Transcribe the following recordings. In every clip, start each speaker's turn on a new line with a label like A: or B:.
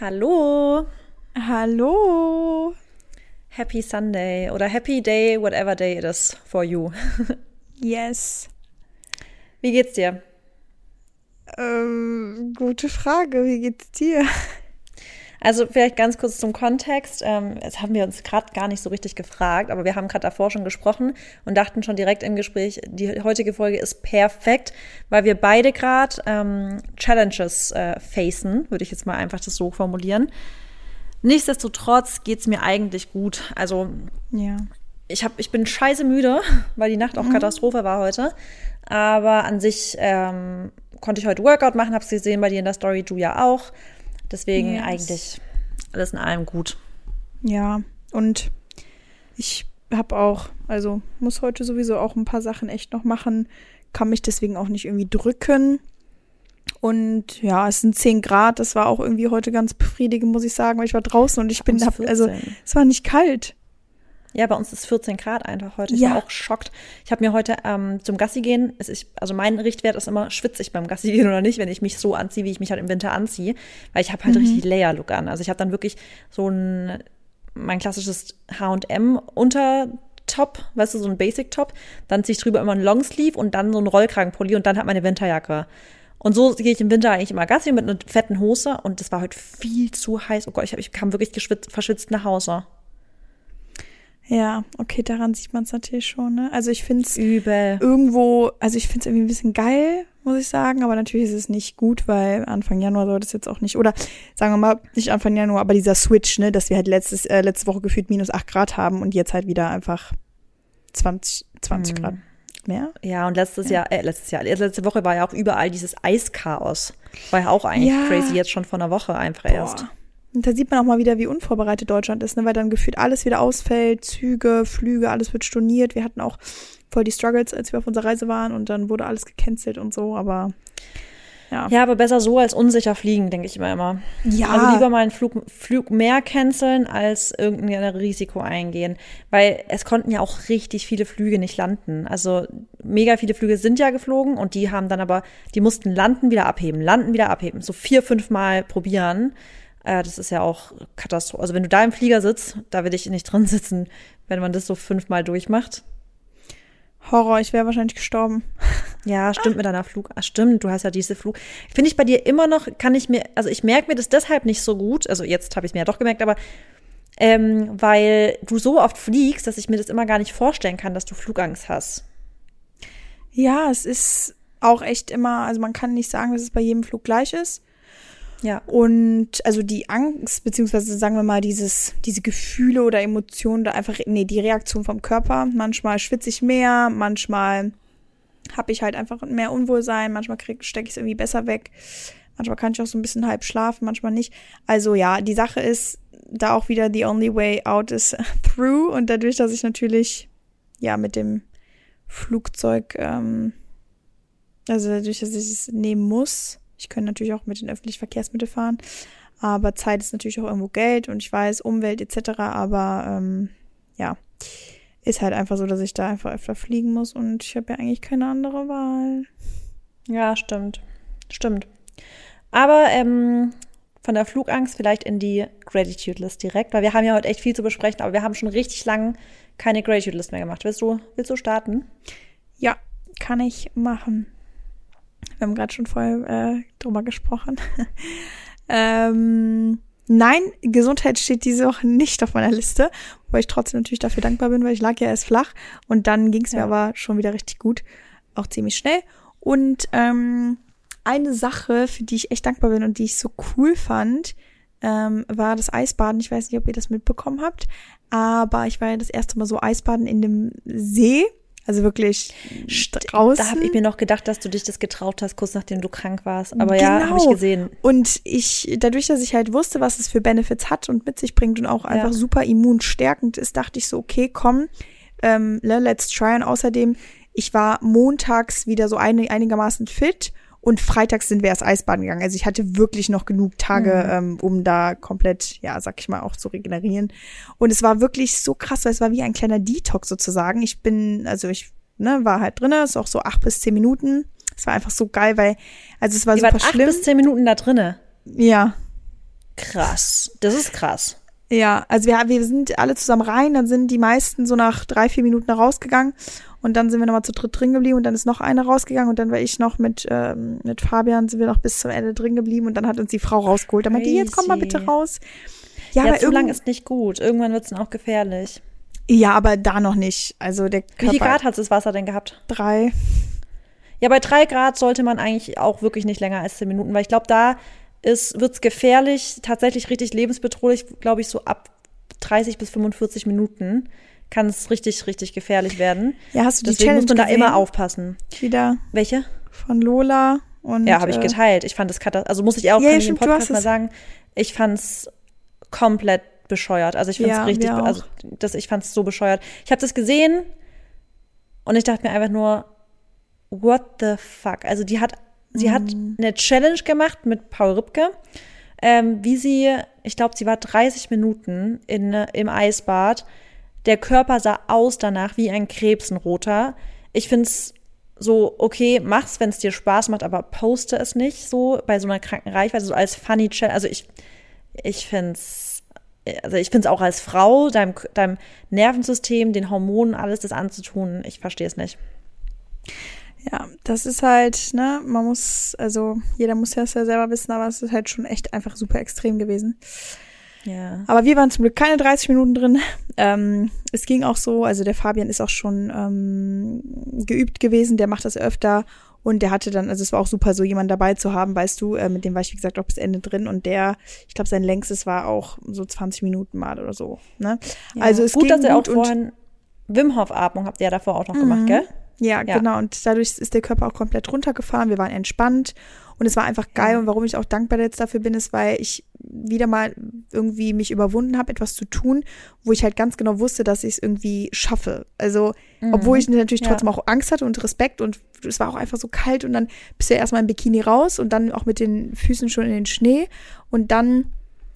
A: Hallo.
B: Hallo.
A: Happy Sunday oder Happy Day, whatever day it is for you.
B: yes.
A: Wie geht's dir?
B: Ähm, gute Frage. Wie geht's dir?
A: Also vielleicht ganz kurz zum Kontext. Ähm, das haben wir uns gerade gar nicht so richtig gefragt, aber wir haben gerade davor schon gesprochen und dachten schon direkt im Gespräch, die heutige Folge ist perfekt, weil wir beide gerade ähm, Challenges äh, facen, würde ich jetzt mal einfach das so formulieren. Nichtsdestotrotz geht's mir eigentlich gut. Also
B: ja.
A: ich, hab, ich bin scheiße müde, weil die Nacht auch mhm. Katastrophe war heute. Aber an sich ähm, konnte ich heute Workout machen, hab's gesehen bei dir in der Story, du ja auch. Deswegen yes. eigentlich alles in allem gut.
B: Ja, und ich habe auch, also muss heute sowieso auch ein paar Sachen echt noch machen, kann mich deswegen auch nicht irgendwie drücken. Und ja, es sind 10 Grad, das war auch irgendwie heute ganz befriedigend, muss ich sagen, weil ich war draußen und ich bin, hab, also es war nicht kalt.
A: Ja, bei uns ist 14 Grad einfach heute. Ich ja. war auch schockt. Ich habe mir heute ähm, zum Gassi gehen, ist, also mein Richtwert ist immer, schwitze ich beim Gassi gehen oder nicht, wenn ich mich so anziehe, wie ich mich halt im Winter anziehe. Weil ich habe halt mhm. richtig Layer-Look an. Also ich habe dann wirklich so ein, mein klassisches H&M Untertop, weißt du, so ein Basic-Top. Dann ziehe ich drüber immer einen Longsleeve und dann so einen Rollkragenpulli und dann hat meine Winterjacke. Und so gehe ich im Winter eigentlich immer Gassi mit einer fetten Hose und das war heute viel zu heiß. Oh Gott, ich, hab, ich kam wirklich geschwitzt, verschwitzt nach Hause.
B: Ja, okay, daran sieht man es natürlich schon. Ne? Also ich finde es irgendwo, also ich finde es irgendwie ein bisschen geil, muss ich sagen, aber natürlich ist es nicht gut, weil Anfang Januar sollte es jetzt auch nicht, oder sagen wir mal, nicht Anfang Januar, aber dieser Switch, ne, dass wir halt letztes, äh, letzte Woche gefühlt minus 8 Grad haben und jetzt halt wieder einfach 20, 20 hm. Grad mehr.
A: Ja, und letztes ja. Jahr, äh, letztes Jahr, letzte Woche war ja auch überall dieses Eischaos. War ja auch eigentlich ja. crazy, jetzt schon vor einer Woche einfach Boah. erst.
B: Und da sieht man auch mal wieder, wie unvorbereitet Deutschland ist, ne? weil dann gefühlt alles wieder ausfällt, Züge, Flüge, alles wird storniert. Wir hatten auch voll die Struggles, als wir auf unserer Reise waren und dann wurde alles gecancelt und so, aber ja.
A: Ja, aber besser so als unsicher fliegen, denke ich immer immer. Ja. Also lieber mal einen Flug, Flug mehr canceln, als irgendein Risiko eingehen. Weil es konnten ja auch richtig viele Flüge nicht landen. Also mega viele Flüge sind ja geflogen und die haben dann aber, die mussten landen, wieder abheben, landen, wieder abheben. So vier, fünf Mal probieren. Äh, das ist ja auch Katastrophe. Also wenn du da im Flieger sitzt, da will ich nicht drin sitzen, wenn man das so fünfmal durchmacht.
B: Horror, ich wäre wahrscheinlich gestorben.
A: Ja, stimmt mit deiner Flug. Ah, stimmt, du hast ja diese Flug. Finde ich bei dir immer noch, kann ich mir, also ich merke mir das deshalb nicht so gut. Also jetzt habe ich es mir ja doch gemerkt, aber ähm, weil du so oft fliegst, dass ich mir das immer gar nicht vorstellen kann, dass du Flugangst hast.
B: Ja, es ist auch echt immer, also man kann nicht sagen, dass es bei jedem Flug gleich ist. Ja. Und also die Angst, beziehungsweise sagen wir mal, dieses, diese Gefühle oder Emotionen, da einfach, nee, die Reaktion vom Körper. Manchmal schwitze ich mehr, manchmal habe ich halt einfach mehr Unwohlsein, manchmal stecke ich es irgendwie besser weg. Manchmal kann ich auch so ein bisschen halb schlafen, manchmal nicht. Also ja, die Sache ist da auch wieder the only way out is through. Und dadurch, dass ich natürlich ja mit dem Flugzeug, ähm, also dadurch, dass ich es nehmen muss, ich könnte natürlich auch mit den öffentlichen Verkehrsmitteln fahren, aber Zeit ist natürlich auch irgendwo Geld und ich weiß, Umwelt etc., aber ähm, ja, ist halt einfach so, dass ich da einfach öfter fliegen muss und ich habe ja eigentlich keine andere Wahl.
A: Ja, stimmt. Stimmt. Aber ähm, von der Flugangst vielleicht in die Gratitude List direkt, weil wir haben ja heute echt viel zu besprechen, aber wir haben schon richtig lang keine Gratitude List mehr gemacht. Willst du, willst du starten?
B: Ja, kann ich machen. Wir haben gerade schon vorher äh, drüber gesprochen. ähm, nein, Gesundheit steht diese Woche nicht auf meiner Liste, wo ich trotzdem natürlich dafür dankbar bin, weil ich lag ja erst flach und dann ging es mir aber schon wieder richtig gut, auch ziemlich schnell. Und ähm, eine Sache, für die ich echt dankbar bin und die ich so cool fand, ähm, war das Eisbaden. Ich weiß nicht, ob ihr das mitbekommen habt, aber ich war ja das erste Mal so Eisbaden in dem See also wirklich draußen.
A: Da habe ich mir noch gedacht, dass du dich das getraut hast, kurz nachdem du krank warst. Aber genau. ja, habe ich gesehen.
B: Und ich, dadurch, dass ich halt wusste, was es für Benefits hat und mit sich bringt und auch einfach ja. super immunstärkend ist, dachte ich so, okay, komm, ähm, let's try. Und außerdem, ich war montags wieder so einig, einigermaßen fit und freitags sind wir erst Eisbaden gegangen. Also ich hatte wirklich noch genug Tage, mhm. ähm, um da komplett, ja, sag ich mal, auch zu regenerieren. Und es war wirklich so krass, weil es war wie ein kleiner Detox sozusagen. Ich bin, also ich ne, war halt drinne, ist auch so acht bis zehn Minuten. Es war einfach so geil, weil, also es war
A: Die
B: super
A: acht
B: schlimm.
A: bis zehn Minuten da drinne.
B: Ja.
A: Krass. Das ist krass.
B: Ja, also wir, wir sind alle zusammen rein, dann sind die meisten so nach drei, vier Minuten rausgegangen und dann sind wir nochmal zu dritt drin geblieben und dann ist noch eine rausgegangen und dann war ich noch mit, ähm, mit Fabian, sind wir noch bis zum Ende drin geblieben und dann hat uns die Frau rausgeholt. Da meinte die, jetzt komm mal bitte raus.
A: Ja, ja aber zu lang ist nicht gut. Irgendwann wird es dann auch gefährlich.
B: Ja, aber da noch nicht. Also der
A: Körper, Wie viel Grad hat das Wasser denn gehabt?
B: Drei.
A: Ja, bei drei Grad sollte man eigentlich auch wirklich nicht länger als zehn Minuten, weil ich glaube, da wird es gefährlich, tatsächlich richtig lebensbedrohlich, glaube ich, so ab 30 bis 45 Minuten kann es richtig, richtig gefährlich werden.
B: Ja, hast du die
A: Deswegen
B: Challenge
A: muss man da
B: gesehen?
A: immer aufpassen.
B: Wieder.
A: Welche?
B: Von Lola und.
A: Ja, habe ich
B: äh,
A: geteilt. Ich fand das also muss ich auch
B: Ja,
A: im
B: du
A: Podcast mal
B: es-
A: sagen, ich fand's komplett bescheuert. Also ich fand's
B: Ja,
A: richtig, also das, ich fand's so bescheuert. Ich habe das gesehen und ich dachte mir einfach nur, what the fuck? Also die hat, sie hat
B: Mhm.
A: eine Challenge gemacht mit Paul Ripke, ähm, wie sie, ich glaube, sie war 30 Minuten in, im Eisbad. Der Körper sah aus danach wie ein Krebs, ein roter. Ich find's so, okay, mach's, wenn es dir Spaß macht, aber poste es nicht so bei so einer kranken Reichweite, so als Funny Challenge. Also ich, ich find's, also ich find's auch als Frau, deinem, deinem Nervensystem, den Hormonen, alles das anzutun, ich verstehe es nicht.
B: Ja, das ist halt, ne, man muss, also jeder muss das ja selber wissen, aber es ist halt schon echt einfach super extrem gewesen.
A: Ja.
B: Aber wir waren zum Glück keine 30 Minuten drin. Ähm, es ging auch so, also der Fabian ist auch schon ähm, geübt gewesen, der macht das öfter und der hatte dann, also es war auch super, so jemanden dabei zu haben, weißt du, äh, mit dem war ich, wie gesagt, auch bis Ende drin und der, ich glaube, sein längstes war auch so 20 Minuten mal oder so. Ne?
A: Ja.
B: Also es
A: gut,
B: ging
A: dass ihr auch vorhin Wim Hof Atmung habt ihr ja davor auch noch gemacht, gell?
B: Ja,
A: Ja.
B: genau. Und dadurch ist der Körper auch komplett runtergefahren. Wir waren entspannt und es war einfach geil. Und warum ich auch dankbar jetzt dafür bin, ist, weil ich wieder mal irgendwie mich überwunden habe, etwas zu tun, wo ich halt ganz genau wusste, dass ich es irgendwie schaffe. Also, obwohl ich natürlich
A: Ja.
B: trotzdem auch Angst hatte und Respekt und es war auch einfach so kalt und dann bist du ja erstmal im Bikini raus und dann auch mit den Füßen schon in den Schnee und dann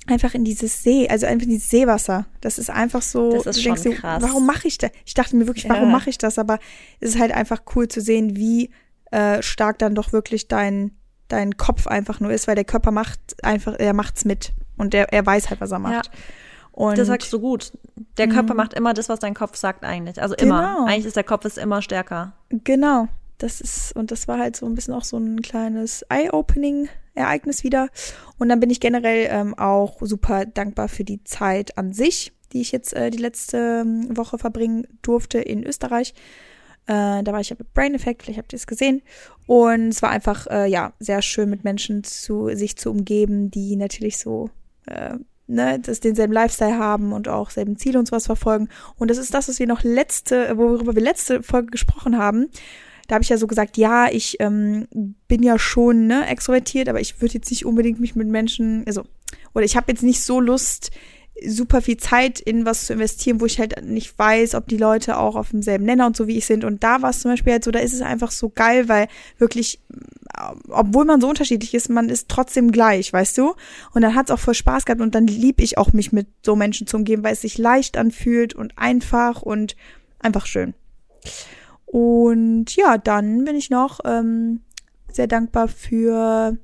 B: einfach in dieses See, also einfach in dieses Seewasser. Das ist einfach so,
A: Das ist
B: du denkst dir,
A: krass.
B: warum mache ich das? Ich dachte mir wirklich, warum
A: Ja.
B: mache ich das? Aber es ist halt einfach cool zu sehen, wie äh, stark dann doch wirklich dein, dein Kopf einfach nur ist, weil der Körper macht einfach, er macht's mit und der, er weiß halt, was er macht. Und
A: Das sagst du gut. Der Körper macht immer das, was dein Kopf sagt eigentlich. Also immer.
B: Genau.
A: Eigentlich ist der Kopf ist immer stärker.
B: Genau. Das ist, und das war halt so ein bisschen auch so ein kleines Eye-Opening-Ereignis wieder. Und dann bin ich generell ähm, auch super dankbar für die Zeit an sich, die ich jetzt äh, die letzte ähm, Woche verbringen durfte in Österreich. Äh, da war ich ja mit Brain Effect, vielleicht habt ihr es gesehen. Und es war einfach, äh, ja, sehr schön mit Menschen zu sich zu umgeben, die natürlich so, äh, ne, das denselben Lifestyle haben und auch selben Ziele und sowas verfolgen. Und das ist das, was wir noch letzte, worüber wir letzte Folge gesprochen haben. Da habe ich ja so gesagt, ja, ich ähm, bin ja schon ne, extrovertiert, aber ich würde jetzt nicht unbedingt mich mit Menschen, also, oder ich habe jetzt nicht so Lust, super viel Zeit in was zu investieren, wo ich halt nicht weiß, ob die Leute auch auf demselben Nenner und so wie ich sind. Und da war es zum Beispiel halt so, da ist es einfach so geil, weil wirklich, äh, obwohl man so unterschiedlich ist, man ist trotzdem gleich, weißt du? Und dann hat es auch voll Spaß gehabt und dann lieb ich auch mich mit so Menschen zu umgeben, weil es sich leicht anfühlt und einfach und einfach schön. Und ja, dann bin ich noch ähm, sehr dankbar für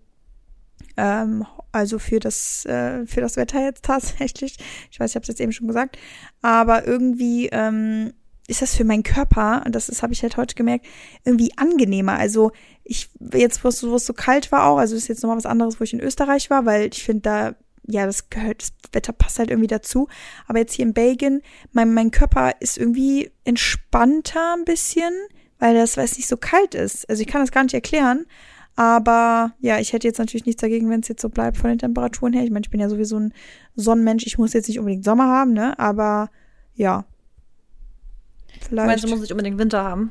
B: ähm, also für das äh, für das Wetter jetzt tatsächlich. Ich weiß, ich habe es jetzt eben schon gesagt, aber irgendwie ähm, ist das für meinen Körper, und das habe ich halt heute gemerkt, irgendwie angenehmer. Also ich jetzt, wo es so, wo so kalt war auch, also ist jetzt nochmal was anderes, wo ich in Österreich war, weil ich finde da ja, das gehört, das Wetter passt halt irgendwie dazu. Aber jetzt hier in Belgien, mein, mein Körper ist irgendwie entspannter ein bisschen, weil das, weil es nicht so kalt ist. Also ich kann das gar nicht erklären. Aber ja, ich hätte jetzt natürlich nichts dagegen, wenn es jetzt so bleibt von den Temperaturen her. Ich meine, ich bin ja sowieso ein Sonnenmensch. Ich muss jetzt nicht unbedingt Sommer haben, ne? Aber ja.
A: Du
B: Vielleicht.
A: meinst, du musst nicht unbedingt Winter haben?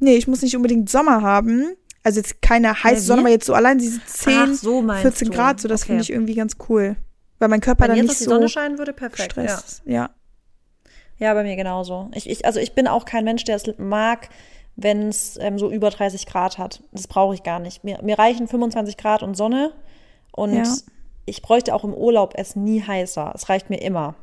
B: nee, ich muss nicht unbedingt Sommer haben. Also jetzt keine heiße
A: wie?
B: Sonne, aber jetzt so allein diese 10,
A: Ach, so meinst
B: 14
A: du.
B: Grad, so das
A: Okay.
B: finde ich irgendwie ganz cool. Weil mein Körper
A: Wenn
B: dann
A: jetzt
B: nicht
A: die
B: so
A: Sonne scheinen würde, perfekt. Ja.
B: gestresst ist. Ja.
A: ja, bei mir genauso. Ich, ich, also ich bin auch kein Mensch, der es mag, wenn es ähm, so über 30 Grad hat. Das brauche ich gar nicht. Mir, mir reichen 25 Grad und Sonne. Und
B: Ja.
A: ich bräuchte auch im Urlaub es nie heißer. Es reicht mir immer.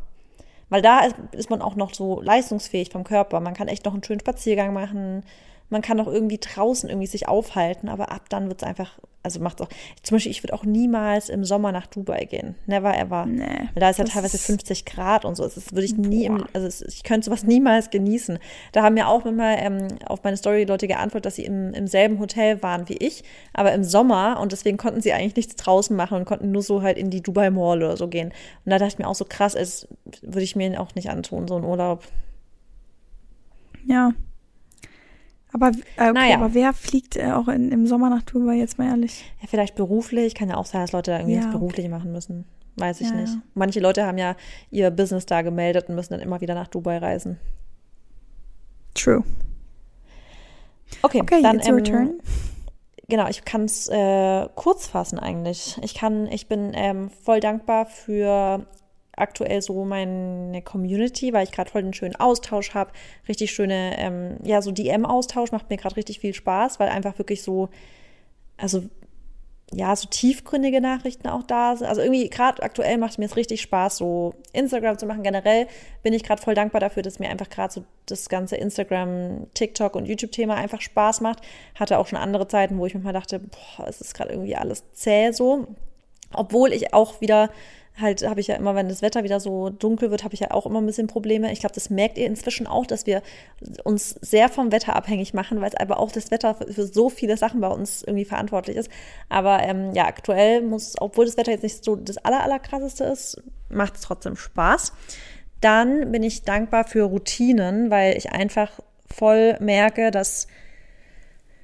A: Weil da ist, ist man auch noch so leistungsfähig vom Körper. Man kann echt noch einen schönen Spaziergang machen, man kann auch irgendwie draußen irgendwie sich aufhalten, aber ab dann wird es einfach, also macht es auch, zum Beispiel, ich würde auch niemals im Sommer nach Dubai gehen. Never ever. Nee, Weil da ist ja teilweise 50 Grad und so. Das würde ich nie im, also es, ich könnte sowas niemals genießen. Da haben ja auch immer ähm, auf meine Story Leute geantwortet, dass sie im, im selben Hotel waren wie ich, aber im Sommer und deswegen konnten sie eigentlich nichts draußen machen und konnten nur so halt in die Dubai Mall oder so gehen. Und da dachte ich mir auch so krass, es würde ich mir auch nicht antun, so ein Urlaub.
B: Ja, aber, äh, okay, naja. aber wer fliegt äh, auch in, im Sommer nach Dubai, jetzt mal ehrlich?
A: Ja, vielleicht beruflich. Kann ja auch sein, dass Leute da irgendwie ja, beruflich okay. machen müssen. Weiß ich ja, nicht. Manche Leute haben ja ihr Business da gemeldet und müssen dann immer wieder nach Dubai reisen.
B: True.
A: Okay, okay dann ähm. Genau, ich kann es äh, kurz fassen eigentlich. Ich kann, ich bin ähm, voll dankbar für aktuell so meine Community, weil ich gerade voll den schönen Austausch habe. Richtig schöne, ähm, ja, so DM-Austausch macht mir gerade richtig viel Spaß, weil einfach wirklich so, also ja, so tiefgründige Nachrichten auch da sind. Also irgendwie gerade aktuell macht mir es richtig Spaß, so Instagram zu machen. Generell bin ich gerade voll dankbar dafür, dass mir einfach gerade so das ganze Instagram, TikTok und YouTube-Thema einfach Spaß macht. Hatte auch schon andere Zeiten, wo ich mir mal dachte, boah, es ist gerade irgendwie alles zäh so. Obwohl ich auch wieder halt habe ich ja immer, wenn das Wetter wieder so dunkel wird, habe ich ja auch immer ein bisschen Probleme. Ich glaube, das merkt ihr inzwischen auch, dass wir uns sehr vom Wetter abhängig machen, weil es aber auch das Wetter für, für, so viele Sachen bei uns irgendwie verantwortlich ist. Aber ähm, ja, aktuell muss, obwohl das Wetter jetzt nicht so das aller, aller krasseste ist, macht es trotzdem Spaß. Dann bin ich dankbar für Routinen, weil ich einfach voll merke, dass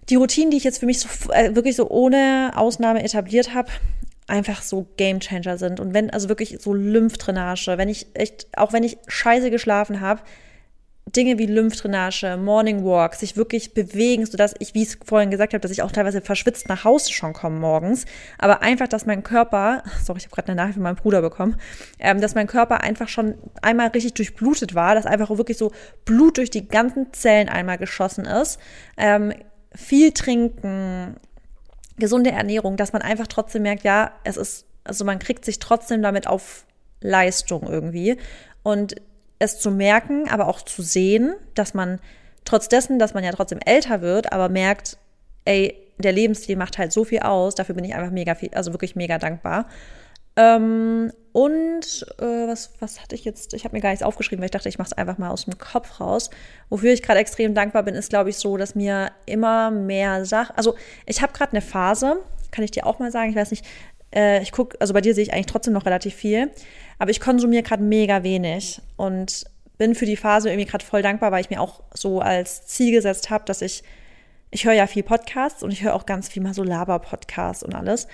A: die Routinen, die ich jetzt für mich so, äh, wirklich so ohne Ausnahme etabliert habe, einfach so Gamechanger sind. Und wenn, also wirklich so Lymphdrainage, wenn ich echt, auch wenn ich scheiße geschlafen habe, Dinge wie Lymphdrainage, Morning Walk, sich wirklich bewegen, sodass ich, wie ich es vorhin gesagt habe, dass ich auch teilweise verschwitzt nach Hause schon komme morgens. Aber einfach, dass mein Körper, sorry, ich habe gerade eine Nachricht von meinem Bruder bekommen, ähm, dass mein Körper einfach schon einmal richtig durchblutet war, dass einfach wirklich so Blut durch die ganzen Zellen einmal geschossen ist. Ähm, viel trinken, gesunde Ernährung, dass man einfach trotzdem merkt, ja, es ist, also man kriegt sich trotzdem damit auf Leistung irgendwie. Und es zu merken, aber auch zu sehen, dass man trotz dessen, dass man ja trotzdem älter wird, aber merkt, ey, der Lebensstil macht halt so viel aus, dafür bin ich einfach mega viel, also wirklich mega dankbar. Ähm, und äh, was, was hatte ich jetzt? Ich habe mir gar nichts aufgeschrieben, weil ich dachte, ich mache es einfach mal aus dem Kopf raus. Wofür ich gerade extrem dankbar bin, ist, glaube ich, so, dass mir immer mehr Sachen. Also ich habe gerade eine Phase, kann ich dir auch mal sagen. Ich weiß nicht, äh, ich gucke, also bei dir sehe ich eigentlich trotzdem noch relativ viel, aber ich konsumiere gerade mega wenig und bin für die Phase irgendwie gerade voll dankbar, weil ich mir auch so als Ziel gesetzt habe, dass ich ich höre ja viel Podcasts und ich höre auch ganz viel mal so Laber-Podcasts und alles.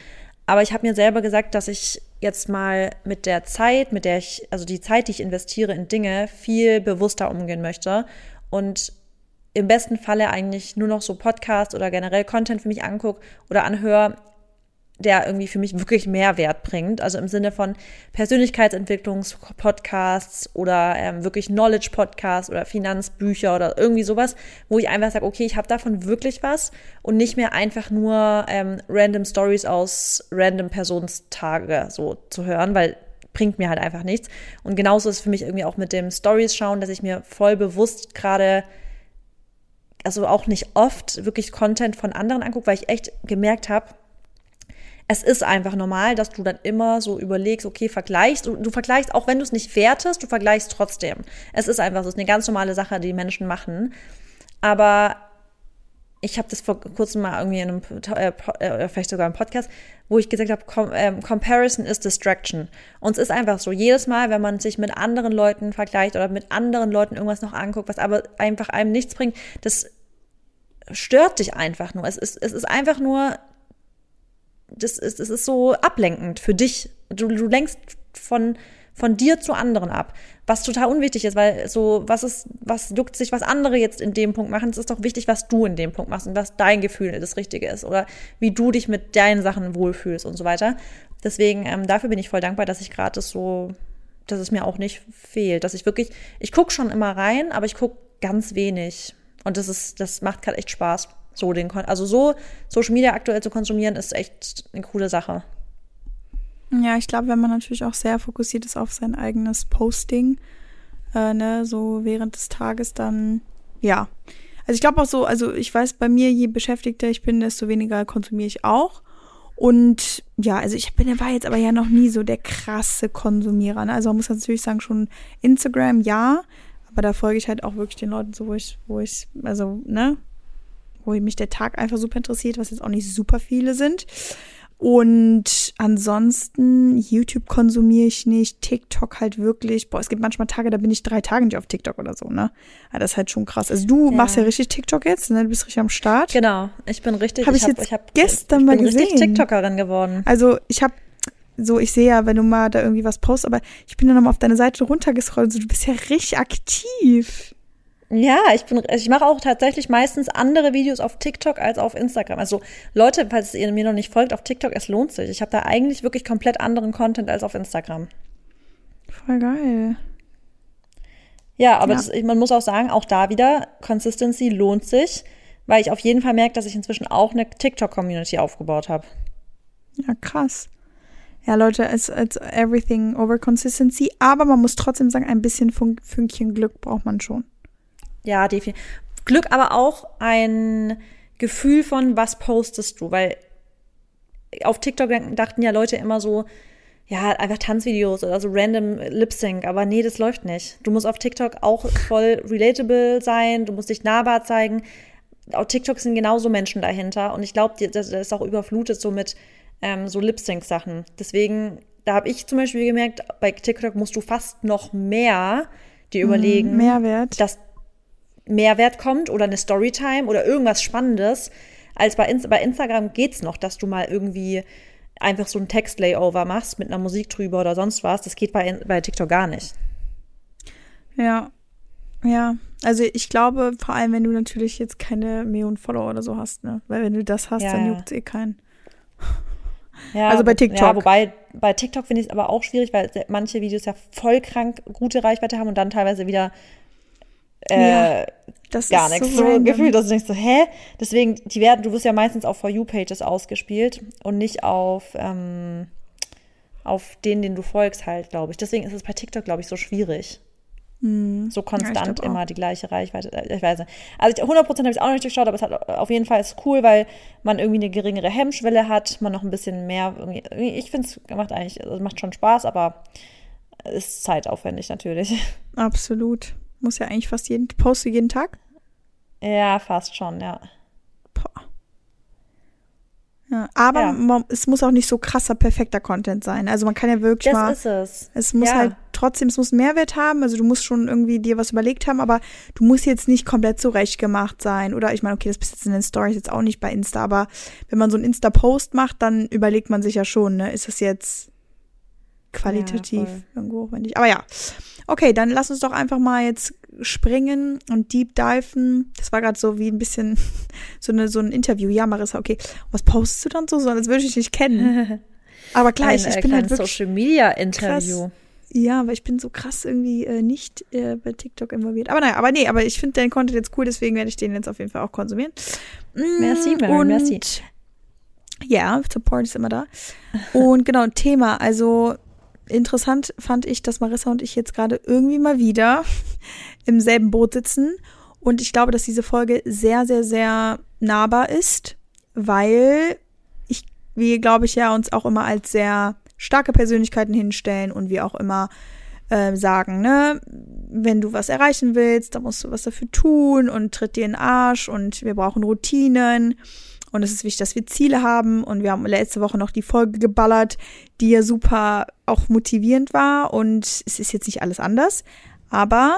A: Aber ich habe mir selber gesagt, dass ich jetzt mal mit der Zeit, mit der ich, also die Zeit, die ich investiere in Dinge, viel bewusster umgehen möchte und im besten Falle eigentlich nur noch so Podcasts oder generell Content für mich angucke oder anhöre, der irgendwie für mich wirklich Mehrwert bringt. Also im Sinne von Persönlichkeitsentwicklungspodcasts oder ähm, wirklich Knowledge-Podcasts oder Finanzbücher oder irgendwie sowas, wo ich einfach sage, okay, ich habe davon wirklich was und nicht mehr einfach nur ähm, random Stories aus random Personenstage so zu hören, weil bringt mir halt einfach nichts. Und genauso ist es für mich irgendwie auch mit dem Stories schauen, dass ich mir voll bewusst gerade also auch nicht oft wirklich Content von anderen angucke, weil ich echt gemerkt habe, es ist einfach normal, dass du dann immer so überlegst, okay, vergleichst. Du, du vergleichst, auch wenn du es nicht wertest, du vergleichst trotzdem. Es ist einfach so, es ist eine ganz normale Sache, die Menschen machen. Aber ich habe das vor kurzem mal irgendwie in einem, äh, äh, vielleicht sogar im Podcast, wo ich gesagt habe, Com ähm, Comparison is Distraction. Und es ist einfach so, jedes Mal, wenn man sich mit anderen Leuten vergleicht oder mit anderen Leuten irgendwas noch anguckt, was aber einfach einem nichts bringt, das stört dich einfach nur. Es ist, es ist einfach nur das ist, das ist so ablenkend für dich. Du, du lenkst von, von dir zu anderen ab. Was total unwichtig ist, weil so, was ist, was juckt sich, was andere jetzt in dem Punkt machen? Es ist doch wichtig, was du in dem Punkt machst und was dein Gefühl das Richtige ist oder wie du dich mit deinen Sachen wohlfühlst und so weiter. Deswegen, ähm, dafür bin ich voll dankbar, dass ich gerade das so, dass es mir auch nicht fehlt. Dass ich wirklich, ich gucke schon immer rein, aber ich gucke ganz wenig. Und das ist, das macht gerade echt Spaß. So den, also so Social Media aktuell zu konsumieren, ist echt eine coole Sache.
B: Ja, ich glaube, wenn man natürlich auch sehr fokussiert ist auf sein eigenes Posting, äh, ne, so während des Tages, dann ja. Also ich glaube auch so, also ich weiß, bei mir, je beschäftigter ich bin, desto weniger konsumiere ich auch. Und ja, also ich bin, war jetzt aber ja noch nie so der krasse Konsumierer. Ne? Also man muss natürlich sagen, schon Instagram ja, aber da folge ich halt auch wirklich den Leuten so, wo ich, wo ich, also, ne, wo mich der Tag einfach super interessiert, was jetzt auch nicht super viele sind. Und ansonsten, YouTube konsumiere ich nicht, TikTok halt wirklich. Boah, es gibt manchmal Tage, da bin ich drei Tage nicht auf TikTok oder so, ne? Das ist halt schon krass. Also du ja. machst ja richtig TikTok jetzt, ne? Du bist richtig am Start.
A: Genau, ich bin richtig.
B: Hab ich, ich hab, jetzt ich hab, gestern ich mal gesehen. richtig
A: TikTokerin geworden.
B: Also ich habe so, ich sehe ja, wenn du mal da irgendwie was postest, aber ich bin dann nochmal auf deine Seite runtergescrollt. So, du bist ja richtig aktiv.
A: Ja, ich bin, ich mache auch tatsächlich meistens andere Videos auf TikTok als auf Instagram. Also Leute, falls ihr mir noch nicht folgt auf TikTok, es lohnt sich. Ich habe da eigentlich wirklich komplett anderen Content als auf Instagram.
B: Voll geil.
A: Ja, aber ja. Das, man muss auch sagen, auch da wieder, Consistency lohnt sich, weil ich auf jeden Fall merke, dass ich inzwischen auch eine TikTok-Community aufgebaut habe.
B: Ja, krass. Ja, Leute, it's, it's everything over Consistency, aber man muss trotzdem sagen, ein bisschen Fünkchen Glück braucht man schon.
A: Ja, definitiv. Glück, aber auch ein Gefühl von, was postest du, weil auf TikTok dachten ja Leute immer so, ja, einfach Tanzvideos oder so random Lip Sync, aber nee, das läuft nicht. Du musst auf TikTok auch voll relatable sein, du musst dich nahbar zeigen. Auf TikTok sind genauso Menschen dahinter und ich glaube, das ist auch überflutet so mit ähm, so Lip Sync Sachen. Deswegen, da habe ich zum Beispiel gemerkt, bei TikTok musst du fast noch mehr dir mhm, überlegen,
B: Mehrwert.
A: dass Mehrwert kommt oder eine Storytime oder irgendwas Spannendes, als bei, Inst bei Instagram geht's noch, dass du mal irgendwie einfach so ein Text-Layover machst mit einer Musik drüber oder sonst was. Das geht bei, bei TikTok gar nicht.
B: Ja. Ja, also ich glaube, vor allem, wenn du natürlich jetzt keine Millionen Follower oder so hast, ne? Weil wenn du das hast, ja, dann juckt eh keinen.
A: Ja, also bei TikTok. Ja, wobei bei TikTok finde ich es aber auch schwierig, weil manche Videos ja voll krank gute Reichweite haben und dann teilweise wieder äh, ja, das gar nichts. So, so gefühlt, dass du denkst so, hä? Deswegen, die werden, du wirst ja meistens auf For You-Pages ausgespielt und nicht auf, ähm, auf den, den du folgst, halt, glaube ich. Deswegen ist es bei TikTok, glaube ich, so schwierig. Hm. So konstant ja, immer die gleiche Reichweite. Ich weiß nicht. Also 100% habe ich auch noch nicht durchschaut, aber es hat auf jeden Fall ist cool, weil man irgendwie eine geringere Hemmschwelle hat, man noch ein bisschen mehr. Ich finde es macht eigentlich, also macht schon Spaß, aber ist zeitaufwendig natürlich.
B: Absolut. Muss ja eigentlich fast jeden, poste jeden Tag?
A: Ja, fast schon, ja. Boah.
B: Ja, aber ja. Man, es muss auch nicht so krasser, perfekter Content sein. Also man kann ja wirklich
A: das
B: mal.
A: Das ist es.
B: Es muss ja. halt trotzdem, es muss einen Mehrwert haben. Also du musst schon irgendwie dir was überlegt haben, aber du musst jetzt nicht komplett zurecht gemacht sein. Oder ich meine, okay, das bist jetzt in den Stories jetzt auch nicht bei Insta, aber wenn man so einen Insta-Post macht, dann überlegt man sich ja schon, ne, ist das jetzt qualitativ ja, irgendwo nicht. Aber ja. Okay, dann lass uns doch einfach mal jetzt springen und deep diven. Das war gerade so wie ein bisschen so, eine, so ein Interview. Ja, Marissa, okay. Was postest du dann so? So, als würde ich dich kennen. Aber klar, ein, ich, ich bin halt wirklich.
A: Social Media Interview.
B: Krass. Ja, aber ich bin so krass irgendwie äh, nicht äh, bei TikTok involviert. Aber naja, aber nee, aber ich finde deinen Content jetzt cool, deswegen werde ich den jetzt auf jeden Fall auch konsumieren.
A: Mm, merci, Mary, und, merci.
B: Ja, Support ist immer da. Und genau, Thema. Also interessant fand ich, dass Marissa und ich jetzt gerade irgendwie mal wieder im selben Boot sitzen. Und ich glaube, dass diese Folge sehr, sehr, sehr nahbar ist, weil ich, wir, glaube ich, ja uns auch immer als sehr starke Persönlichkeiten hinstellen und wir auch immer äh, sagen, ne, wenn du was erreichen willst, dann musst du was dafür tun und tritt dir in den Arsch und wir brauchen Routinen. Und es ist wichtig, dass wir Ziele haben. Und wir haben letzte Woche noch die Folge geballert, die ja super auch motivierend war. Und es ist jetzt nicht alles anders. Aber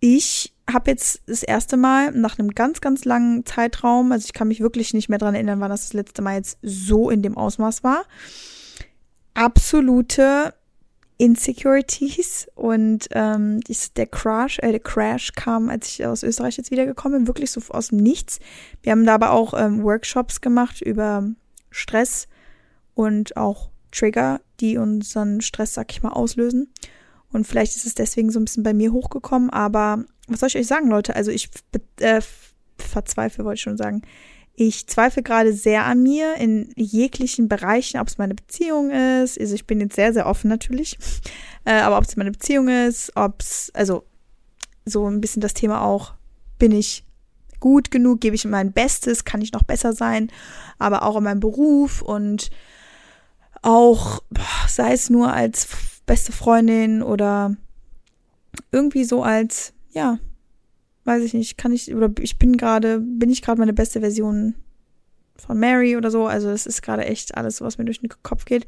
B: ich habe jetzt das erste Mal nach einem ganz, ganz langen Zeitraum, also ich kann mich wirklich nicht mehr dran erinnern, wann das das letzte Mal jetzt so in dem Ausmaß war, absolute Insecurities und ähm, der Crash, äh, der Crash kam, als ich aus Österreich jetzt wiedergekommen bin, wirklich so aus dem Nichts. Wir haben da aber auch ähm, Workshops gemacht über Stress und auch Trigger, die unseren Stress, sag ich mal, auslösen. Und vielleicht ist es deswegen so ein bisschen bei mir hochgekommen, aber was soll ich euch sagen, Leute? Also ich äh, verzweifle, wollte ich schon sagen. Ich zweifle gerade sehr an mir in jeglichen Bereichen, ob es meine Beziehung ist. Also ich bin jetzt sehr, sehr offen natürlich. Äh, aber ob es meine Beziehung ist, ob es, also so ein bisschen das Thema auch, bin ich gut genug? Gebe ich mein Bestes? Kann ich noch besser sein? Aber auch in meinem Beruf und auch, sei es nur als beste Freundin oder irgendwie so als, ja, weiß ich nicht, kann ich, oder ich bin gerade, bin ich gerade meine beste Version von Mary oder so. Also es ist gerade echt alles, was mir durch den Kopf geht.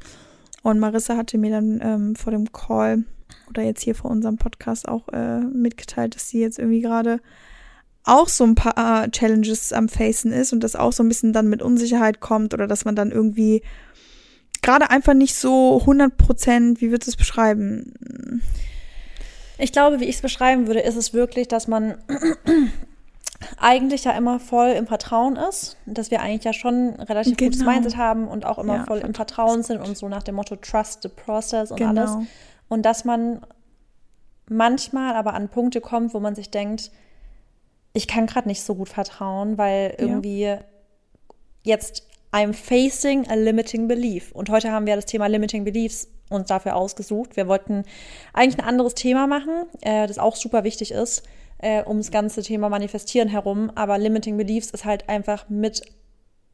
B: Und Marissa hatte mir dann ähm, vor dem Call oder jetzt hier vor unserem Podcast auch äh, mitgeteilt, dass sie jetzt irgendwie gerade auch so ein paar Challenges am Facen ist und das auch so ein bisschen dann mit Unsicherheit kommt oder dass man dann irgendwie gerade einfach nicht so 100 Prozent, wie würdest du es beschreiben?
A: Ich glaube, wie ich es beschreiben würde, ist es wirklich, dass man eigentlich ja immer voll im Vertrauen ist, dass wir eigentlich ja schon relativ genau. gutes Mindset haben und auch immer ja, voll im Vertrauen sind und so nach dem Motto Trust the Process und genau. alles. Und dass man manchmal aber an Punkte kommt, wo man sich denkt, ich kann gerade nicht so gut vertrauen, weil irgendwie ja. jetzt I'm facing a limiting belief. Und heute haben wir das Thema limiting beliefs uns dafür ausgesucht. Wir wollten eigentlich ein anderes Thema machen, äh, das auch super wichtig ist, äh, um das ganze Thema Manifestieren herum. Aber limiting beliefs ist halt einfach mit,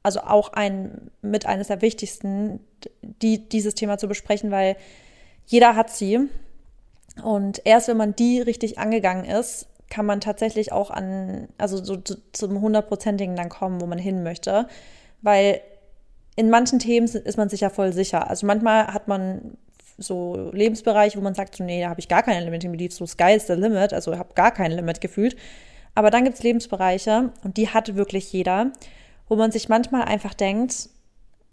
A: also auch ein, mit eines der wichtigsten, die, dieses Thema zu besprechen, weil jeder hat sie. Und erst wenn man die richtig angegangen ist, kann man tatsächlich auch an, also so zum hundertprozentigen dann kommen, wo man hin möchte. Weil in manchen Themen ist man sich ja voll sicher. Also manchmal hat man so Lebensbereiche, wo man sagt, so, nee, da habe ich gar keine Limiting Beliefs, so Sky is the limit, also habe gar kein Limit gefühlt. Aber dann gibt es Lebensbereiche, und die hat wirklich jeder, wo man sich manchmal einfach denkt,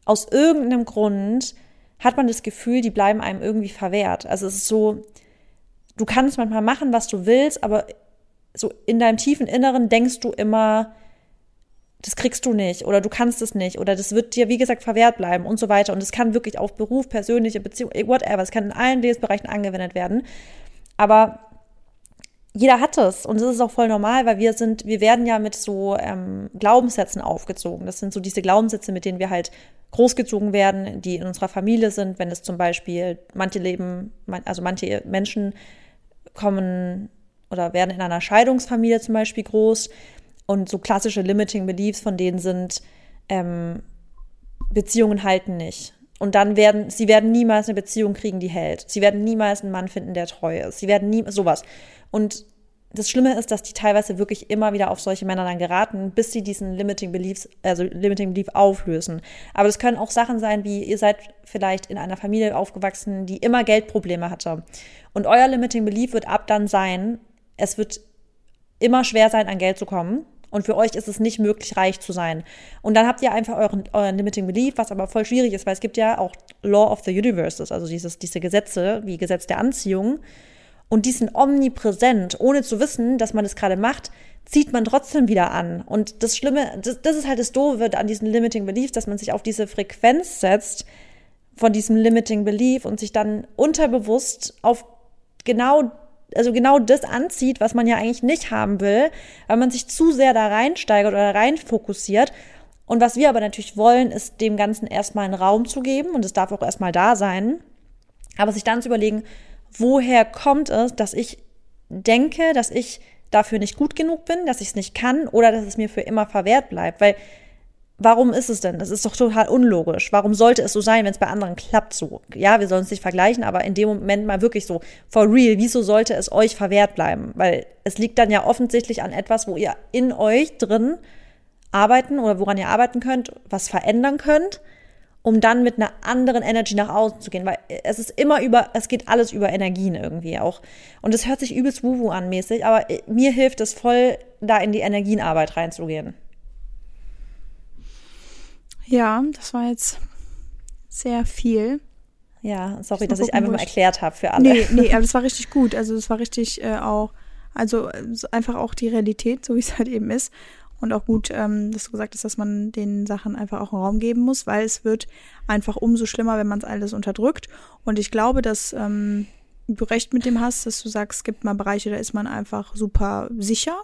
A: aus irgendeinem Grund hat man das Gefühl, die bleiben einem irgendwie verwehrt. Also es ist so, du kannst manchmal machen, was du willst, aber so in deinem tiefen Inneren denkst du immer, das kriegst du nicht oder du kannst es nicht oder das wird dir, wie gesagt, verwehrt bleiben und so weiter. Und es kann wirklich auf Beruf, persönliche Beziehung, whatever, es kann in allen Lebensbereichen angewendet werden. Aber jeder hat es und das ist auch voll normal, weil wir sind, wir werden ja mit so ähm, Glaubenssätzen aufgezogen. Das sind so diese Glaubenssätze, mit denen wir halt großgezogen werden, die in unserer Familie sind. Wenn es zum Beispiel manche leben, also manche Menschen kommen oder werden in einer Scheidungsfamilie zum Beispiel groß und so klassische Limiting Beliefs von denen sind, ähm, Beziehungen halten nicht. Und dann werden, sie werden niemals eine Beziehung kriegen, die hält. Sie werden niemals einen Mann finden, der treu ist. Sie werden nie, sowas. Und das Schlimme ist, dass die teilweise wirklich immer wieder auf solche Männer dann geraten, bis sie diesen Limiting Beliefs, also Limiting Belief auflösen. Aber das können auch Sachen sein, wie ihr seid vielleicht in einer Familie aufgewachsen, die immer Geldprobleme hatte. Und euer Limiting Belief wird ab dann sein, es wird immer schwer sein, an Geld zu kommen. Und für euch ist es nicht möglich, reich zu sein. Und dann habt ihr einfach euren, euren Limiting Belief, was aber voll schwierig ist, weil es gibt ja auch Law of the Universes, also dieses, diese Gesetze, wie Gesetz der Anziehung. Und die sind omnipräsent, ohne zu wissen, dass man das gerade macht, zieht man trotzdem wieder an. Und das Schlimme, das, das ist halt das Doofe an diesen Limiting Beliefs, dass man sich auf diese Frequenz setzt von diesem Limiting Belief und sich dann unterbewusst auf genau also genau das anzieht, was man ja eigentlich nicht haben will, weil man sich zu sehr da reinsteigert oder rein fokussiert. Und was wir aber natürlich wollen, ist dem Ganzen erstmal einen Raum zu geben und es darf auch erstmal da sein. Aber sich dann zu überlegen, woher kommt es, dass ich denke, dass ich dafür nicht gut genug bin, dass ich es nicht kann oder dass es mir für immer verwehrt bleibt. Weil warum ist es denn? Das ist doch total unlogisch. Warum sollte es so sein, wenn es bei anderen klappt so? Ja, wir sollen es nicht vergleichen, aber in dem Moment mal wirklich so, for real, wieso sollte es euch verwehrt bleiben? Weil es liegt dann ja offensichtlich an etwas, wo ihr in euch drin arbeiten oder woran ihr arbeiten könnt, was verändern könnt, um dann mit einer anderen Energy nach außen zu gehen. Weil es ist immer über, es geht alles über Energien irgendwie auch. Und es hört sich übelst wuhu an mäßig, aber mir hilft es voll, da in die Energienarbeit reinzugehen.
B: Ja, das war jetzt sehr viel.
A: Ja, sorry, dass ich einfach mal erklärt habe für alle.
B: Nee, nee, aber das war richtig gut. Also es war richtig äh, auch, also einfach auch die Realität, so wie es halt eben ist. Und auch gut, ähm, dass du gesagt hast, dass man den Sachen einfach auch einen Raum geben muss, weil es wird einfach umso schlimmer, wenn man es alles unterdrückt. Und ich glaube, dass ähm, du recht mit dem hast, dass du sagst, es gibt mal Bereiche, da ist man einfach super sicher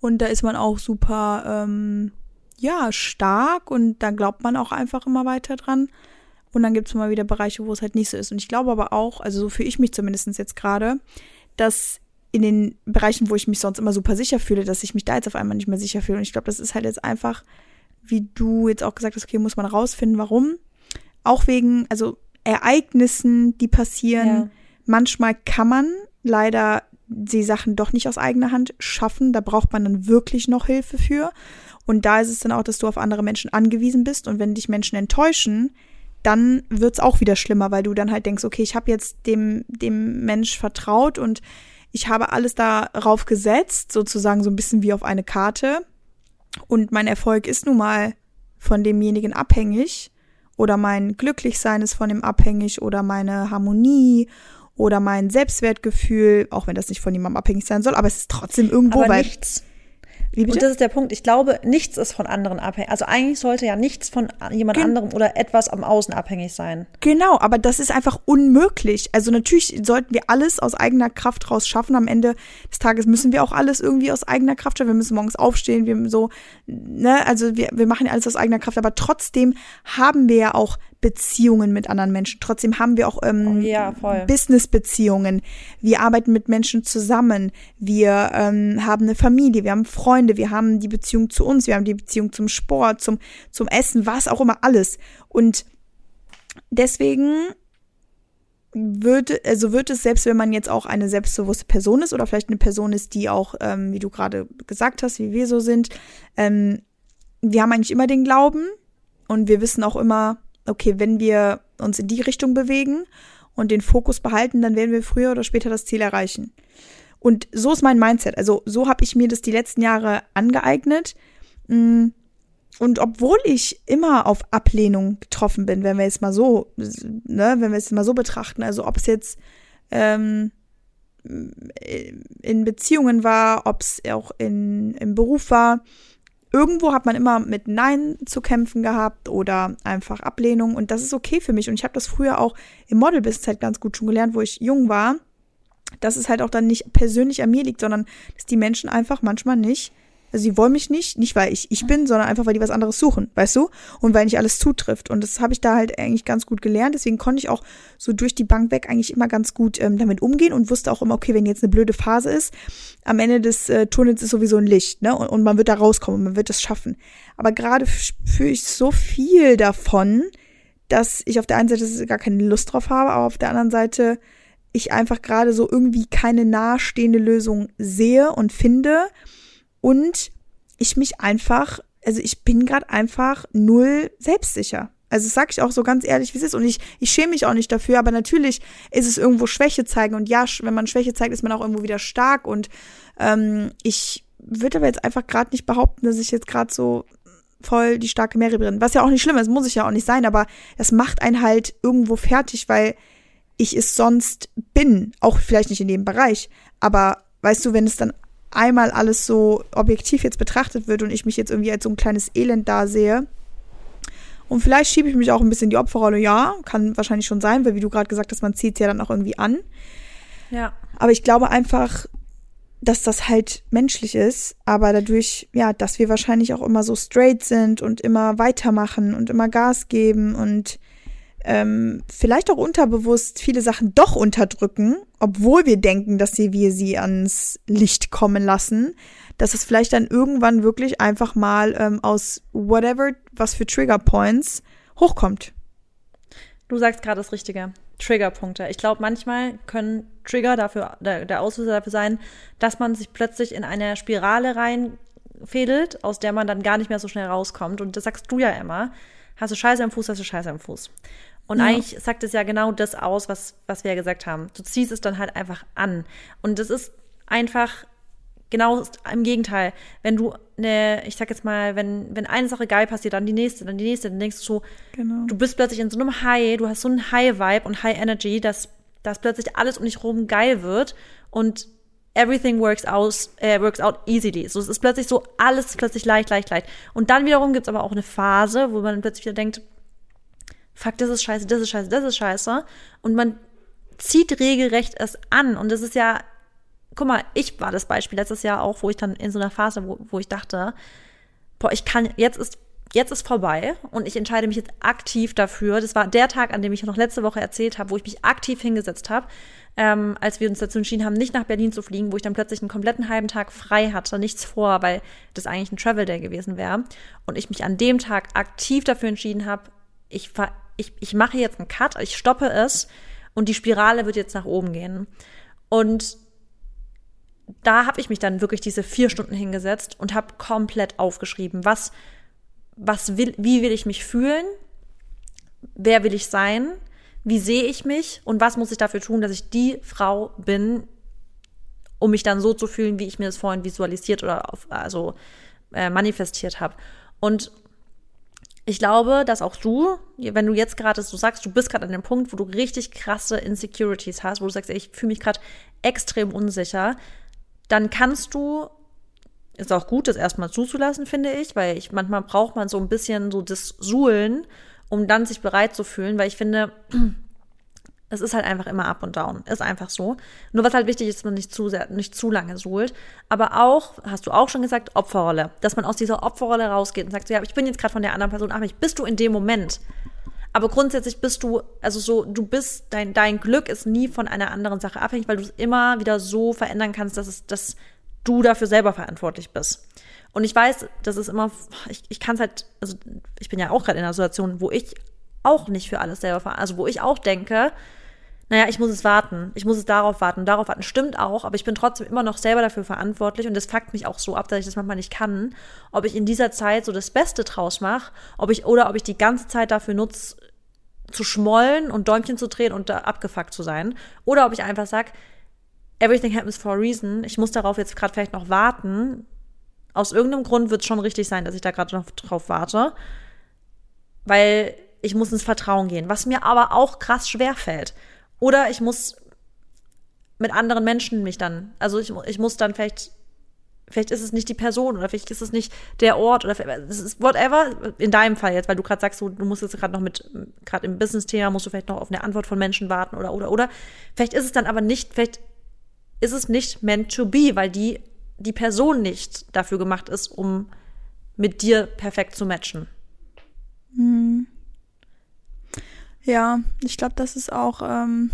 B: und da ist man auch super ähm, ja, stark und da glaubt man auch einfach immer weiter dran. Und dann gibt es mal wieder Bereiche, wo es halt nicht so ist. Und ich glaube aber auch, also so fühle ich mich zumindest jetzt gerade, dass in den Bereichen, wo ich mich sonst immer super sicher fühle, dass ich mich da jetzt auf einmal nicht mehr sicher fühle. Und ich glaube, das ist halt jetzt einfach, wie du jetzt auch gesagt hast, okay, muss man rausfinden, warum. Auch wegen, also Ereignissen, die passieren. Ja. Manchmal kann man leider die Sachen doch nicht aus eigener Hand schaffen. Da braucht man dann wirklich noch Hilfe für. Und da ist es dann auch, dass du auf andere Menschen angewiesen bist. Und wenn dich Menschen enttäuschen, dann wird es auch wieder schlimmer, weil du dann halt denkst, okay, ich habe jetzt dem, dem Mensch vertraut und ich habe alles darauf gesetzt, sozusagen so ein bisschen wie auf eine Karte. Und mein Erfolg ist nun mal von demjenigen abhängig. Oder mein Glücklichsein ist von ihm abhängig. Oder meine Harmonie. Oder mein Selbstwertgefühl. Auch wenn das nicht von jemandem abhängig sein soll. Aber es ist trotzdem irgendwo,
A: aber weil. Nichts? Und das ist der Punkt. Ich glaube, nichts ist von anderen abhängig. Also eigentlich sollte ja nichts von jemand Gen anderem oder etwas am Außen abhängig sein.
B: Genau, aber das ist einfach unmöglich. Also natürlich sollten wir alles aus eigener Kraft raus schaffen. Am Ende des Tages müssen wir auch alles irgendwie aus eigener Kraft schaffen. Wir müssen morgens aufstehen, wir so, ne, also wir, wir machen ja alles aus eigener Kraft, aber trotzdem haben wir ja auch Beziehungen mit anderen Menschen. Trotzdem haben wir auch ähm,
A: oh, ja,
B: Business-Beziehungen. Wir arbeiten mit Menschen zusammen. Wir ähm, haben eine Familie, wir haben Freunde, wir haben die Beziehung zu uns, wir haben die Beziehung zum Sport, zum, zum Essen, was auch immer, alles. Und deswegen würde, also wird es, selbst wenn man jetzt auch eine selbstbewusste Person ist oder vielleicht eine Person ist, die auch, ähm, wie du gerade gesagt hast, wie wir so sind, ähm, wir haben eigentlich immer den Glauben und wir wissen auch immer, okay, wenn wir uns in die Richtung bewegen und den Fokus behalten, dann werden wir früher oder später das Ziel erreichen. Und so ist mein Mindset. Also so habe ich mir das die letzten Jahre angeeignet. Mm, und obwohl ich immer auf Ablehnung getroffen bin, wenn wir jetzt mal so, ne, wenn wir es mal so betrachten, also ob es jetzt ähm, in Beziehungen war, ob es auch in, im Beruf war, irgendwo hat man immer mit Nein zu kämpfen gehabt oder einfach Ablehnung und das ist okay für mich. Und ich habe das früher auch im Model-Business halt ganz gut schon gelernt, wo ich jung war, dass es halt auch dann nicht persönlich an mir liegt, sondern dass die Menschen einfach manchmal nicht also sie wollen mich nicht, nicht weil ich ich bin, sondern einfach weil die was anderes suchen, weißt du? Und weil nicht alles zutrifft. Und das habe ich da halt eigentlich ganz gut gelernt. Deswegen konnte ich auch so durch die Bank weg eigentlich immer ganz gut ähm, damit umgehen und wusste auch immer, okay, wenn jetzt eine blöde Phase ist, am Ende des äh, Tunnels ist sowieso ein Licht, ne? Und, und man wird da rauskommen, man wird es schaffen. Aber gerade fühle ich so viel davon, dass ich auf der einen Seite gar keine Lust drauf habe, aber auf der anderen Seite ich einfach gerade so irgendwie keine nahestehende Lösung sehe und finde und ich mich einfach, also ich bin gerade einfach null selbstsicher. Also das sage ich auch so ganz ehrlich, wie es ist. Und ich, ich schäme mich auch nicht dafür, aber natürlich ist es irgendwo Schwäche zeigen. Und ja, wenn man Schwäche zeigt, ist man auch irgendwo wieder stark. Und ähm, ich würde aber jetzt einfach gerade nicht behaupten, dass ich jetzt gerade so voll die starke Mary bin. Was ja auch nicht schlimm ist, muss ich ja auch nicht sein, aber das macht einen halt irgendwo fertig, weil ich es sonst bin. Auch vielleicht nicht in dem Bereich. Aber weißt du, wenn es dann einmal alles so objektiv jetzt betrachtet wird und ich mich jetzt irgendwie als so ein kleines Elend da sehe. Und vielleicht schiebe ich mich auch ein bisschen in die Opferrolle, ja, kann wahrscheinlich schon sein, weil wie du gerade gesagt hast, man zieht es ja dann auch irgendwie an.
A: Ja.
B: Aber ich glaube einfach, dass das halt menschlich ist, aber dadurch, ja, dass wir wahrscheinlich auch immer so straight sind und immer weitermachen und immer Gas geben und ähm, vielleicht auch unterbewusst viele Sachen doch unterdrücken, obwohl wir denken, dass sie, wir sie ans Licht kommen lassen, dass es vielleicht dann irgendwann wirklich einfach mal ähm, aus whatever, was für Trigger Points hochkommt.
A: Du sagst gerade das Richtige. Triggerpunkte. Ich glaube, manchmal können Trigger dafür, der, der Auslöser dafür sein, dass man sich plötzlich in eine Spirale reinfädelt, aus der man dann gar nicht mehr so schnell rauskommt. Und das sagst du ja immer. Hast du Scheiße am Fuß, hast du Scheiße am Fuß. Und ja. eigentlich sagt es ja genau das aus, was, was wir ja gesagt haben. Du ziehst es dann halt einfach an. Und das ist einfach genau im Gegenteil. Wenn du eine, ich sag jetzt mal, wenn, wenn eine Sache geil passiert, dann die nächste, dann die nächste, dann denkst du so, genau. du bist plötzlich in so einem High, du hast so einen High-Vibe und High Energy, dass, dass plötzlich alles um dich rum geil wird und everything works out, äh, works out easily. So, es ist plötzlich so, alles plötzlich leicht, leicht, leicht. Und dann wiederum gibt es aber auch eine Phase, wo man plötzlich wieder denkt, fuck, das ist scheiße, das ist scheiße, das ist scheiße. Und man zieht regelrecht es an. Und das ist ja, guck mal, ich war das Beispiel letztes Jahr auch, wo ich dann in so einer Phase, wo, wo ich dachte, boah, ich kann, jetzt ist, jetzt ist vorbei und ich entscheide mich jetzt aktiv dafür. Das war der Tag, an dem ich noch letzte Woche erzählt habe, wo ich mich aktiv hingesetzt habe ähm, als wir uns dazu entschieden haben, nicht nach Berlin zu fliegen, wo ich dann plötzlich einen kompletten halben Tag frei hatte, nichts vor, weil das eigentlich ein Travel Day gewesen wäre. Und ich mich an dem Tag aktiv dafür entschieden habe, ich, ich, ich mache jetzt einen Cut, ich stoppe es und die Spirale wird jetzt nach oben gehen. Und da habe ich mich dann wirklich diese vier Stunden hingesetzt und habe komplett aufgeschrieben, was, was will, wie will ich mich fühlen, wer will ich sein, wie sehe ich mich und was muss ich dafür tun, dass ich die Frau bin, um mich dann so zu fühlen, wie ich mir das vorhin visualisiert oder auf, also äh, manifestiert habe. Und ich glaube, dass auch du, wenn du jetzt gerade so sagst, du bist gerade an dem Punkt, wo du richtig krasse Insecurities hast, wo du sagst, ey, ich fühle mich gerade extrem unsicher, dann kannst du, ist auch gut, das erstmal zuzulassen, finde ich, weil ich manchmal braucht man so ein bisschen so das Suhlen, um dann sich bereit zu fühlen, weil ich finde, es ist halt einfach immer up und down. Ist einfach so. Nur was halt wichtig ist, dass man nicht zu sehr, nicht zu lange suhlt. Aber auch, hast du auch schon gesagt, Opferrolle. Dass man aus dieser Opferrolle rausgeht und sagt, so, ja, ich bin jetzt gerade von der anderen Person abhängig. Bist du in dem Moment? Aber grundsätzlich bist du, also so, du bist, dein, dein Glück ist nie von einer anderen Sache abhängig, weil du es immer wieder so verändern kannst, dass es, dass du dafür selber verantwortlich bist. Und ich weiß, das ist immer, ich, ich kann es halt, also ich bin ja auch gerade in einer Situation, wo ich auch nicht für alles selber verantwortlich, also wo ich auch denke, naja, ich muss es warten, ich muss es darauf warten, darauf warten. Stimmt auch, aber ich bin trotzdem immer noch selber dafür verantwortlich und das fuckt mich auch so ab, dass ich das manchmal nicht kann, ob ich in dieser Zeit so das Beste draus mache, ob ich oder ob ich die ganze Zeit dafür nutze, zu schmollen und Däumchen zu drehen und da abgefuckt zu sein, oder ob ich einfach sag, everything happens for a reason, ich muss darauf jetzt gerade vielleicht noch warten. Aus irgendeinem Grund wird es schon richtig sein, dass ich da gerade noch drauf warte, weil ich muss ins Vertrauen gehen, was mir aber auch krass schwer fällt. Oder ich muss mit anderen Menschen mich dann, also ich, ich muss dann vielleicht, vielleicht ist es nicht die Person oder vielleicht ist es nicht der Ort oder es ist whatever, in deinem Fall jetzt, weil du gerade sagst, du, du musst jetzt gerade noch mit, gerade im Business-Thema musst du vielleicht noch auf eine Antwort von Menschen warten oder, oder, oder. Vielleicht ist es dann aber nicht, vielleicht ist es nicht meant to be, weil die, die Person nicht dafür gemacht ist, um mit dir perfekt zu matchen.
B: Hm. Ja, ich glaube, das ist auch ähm,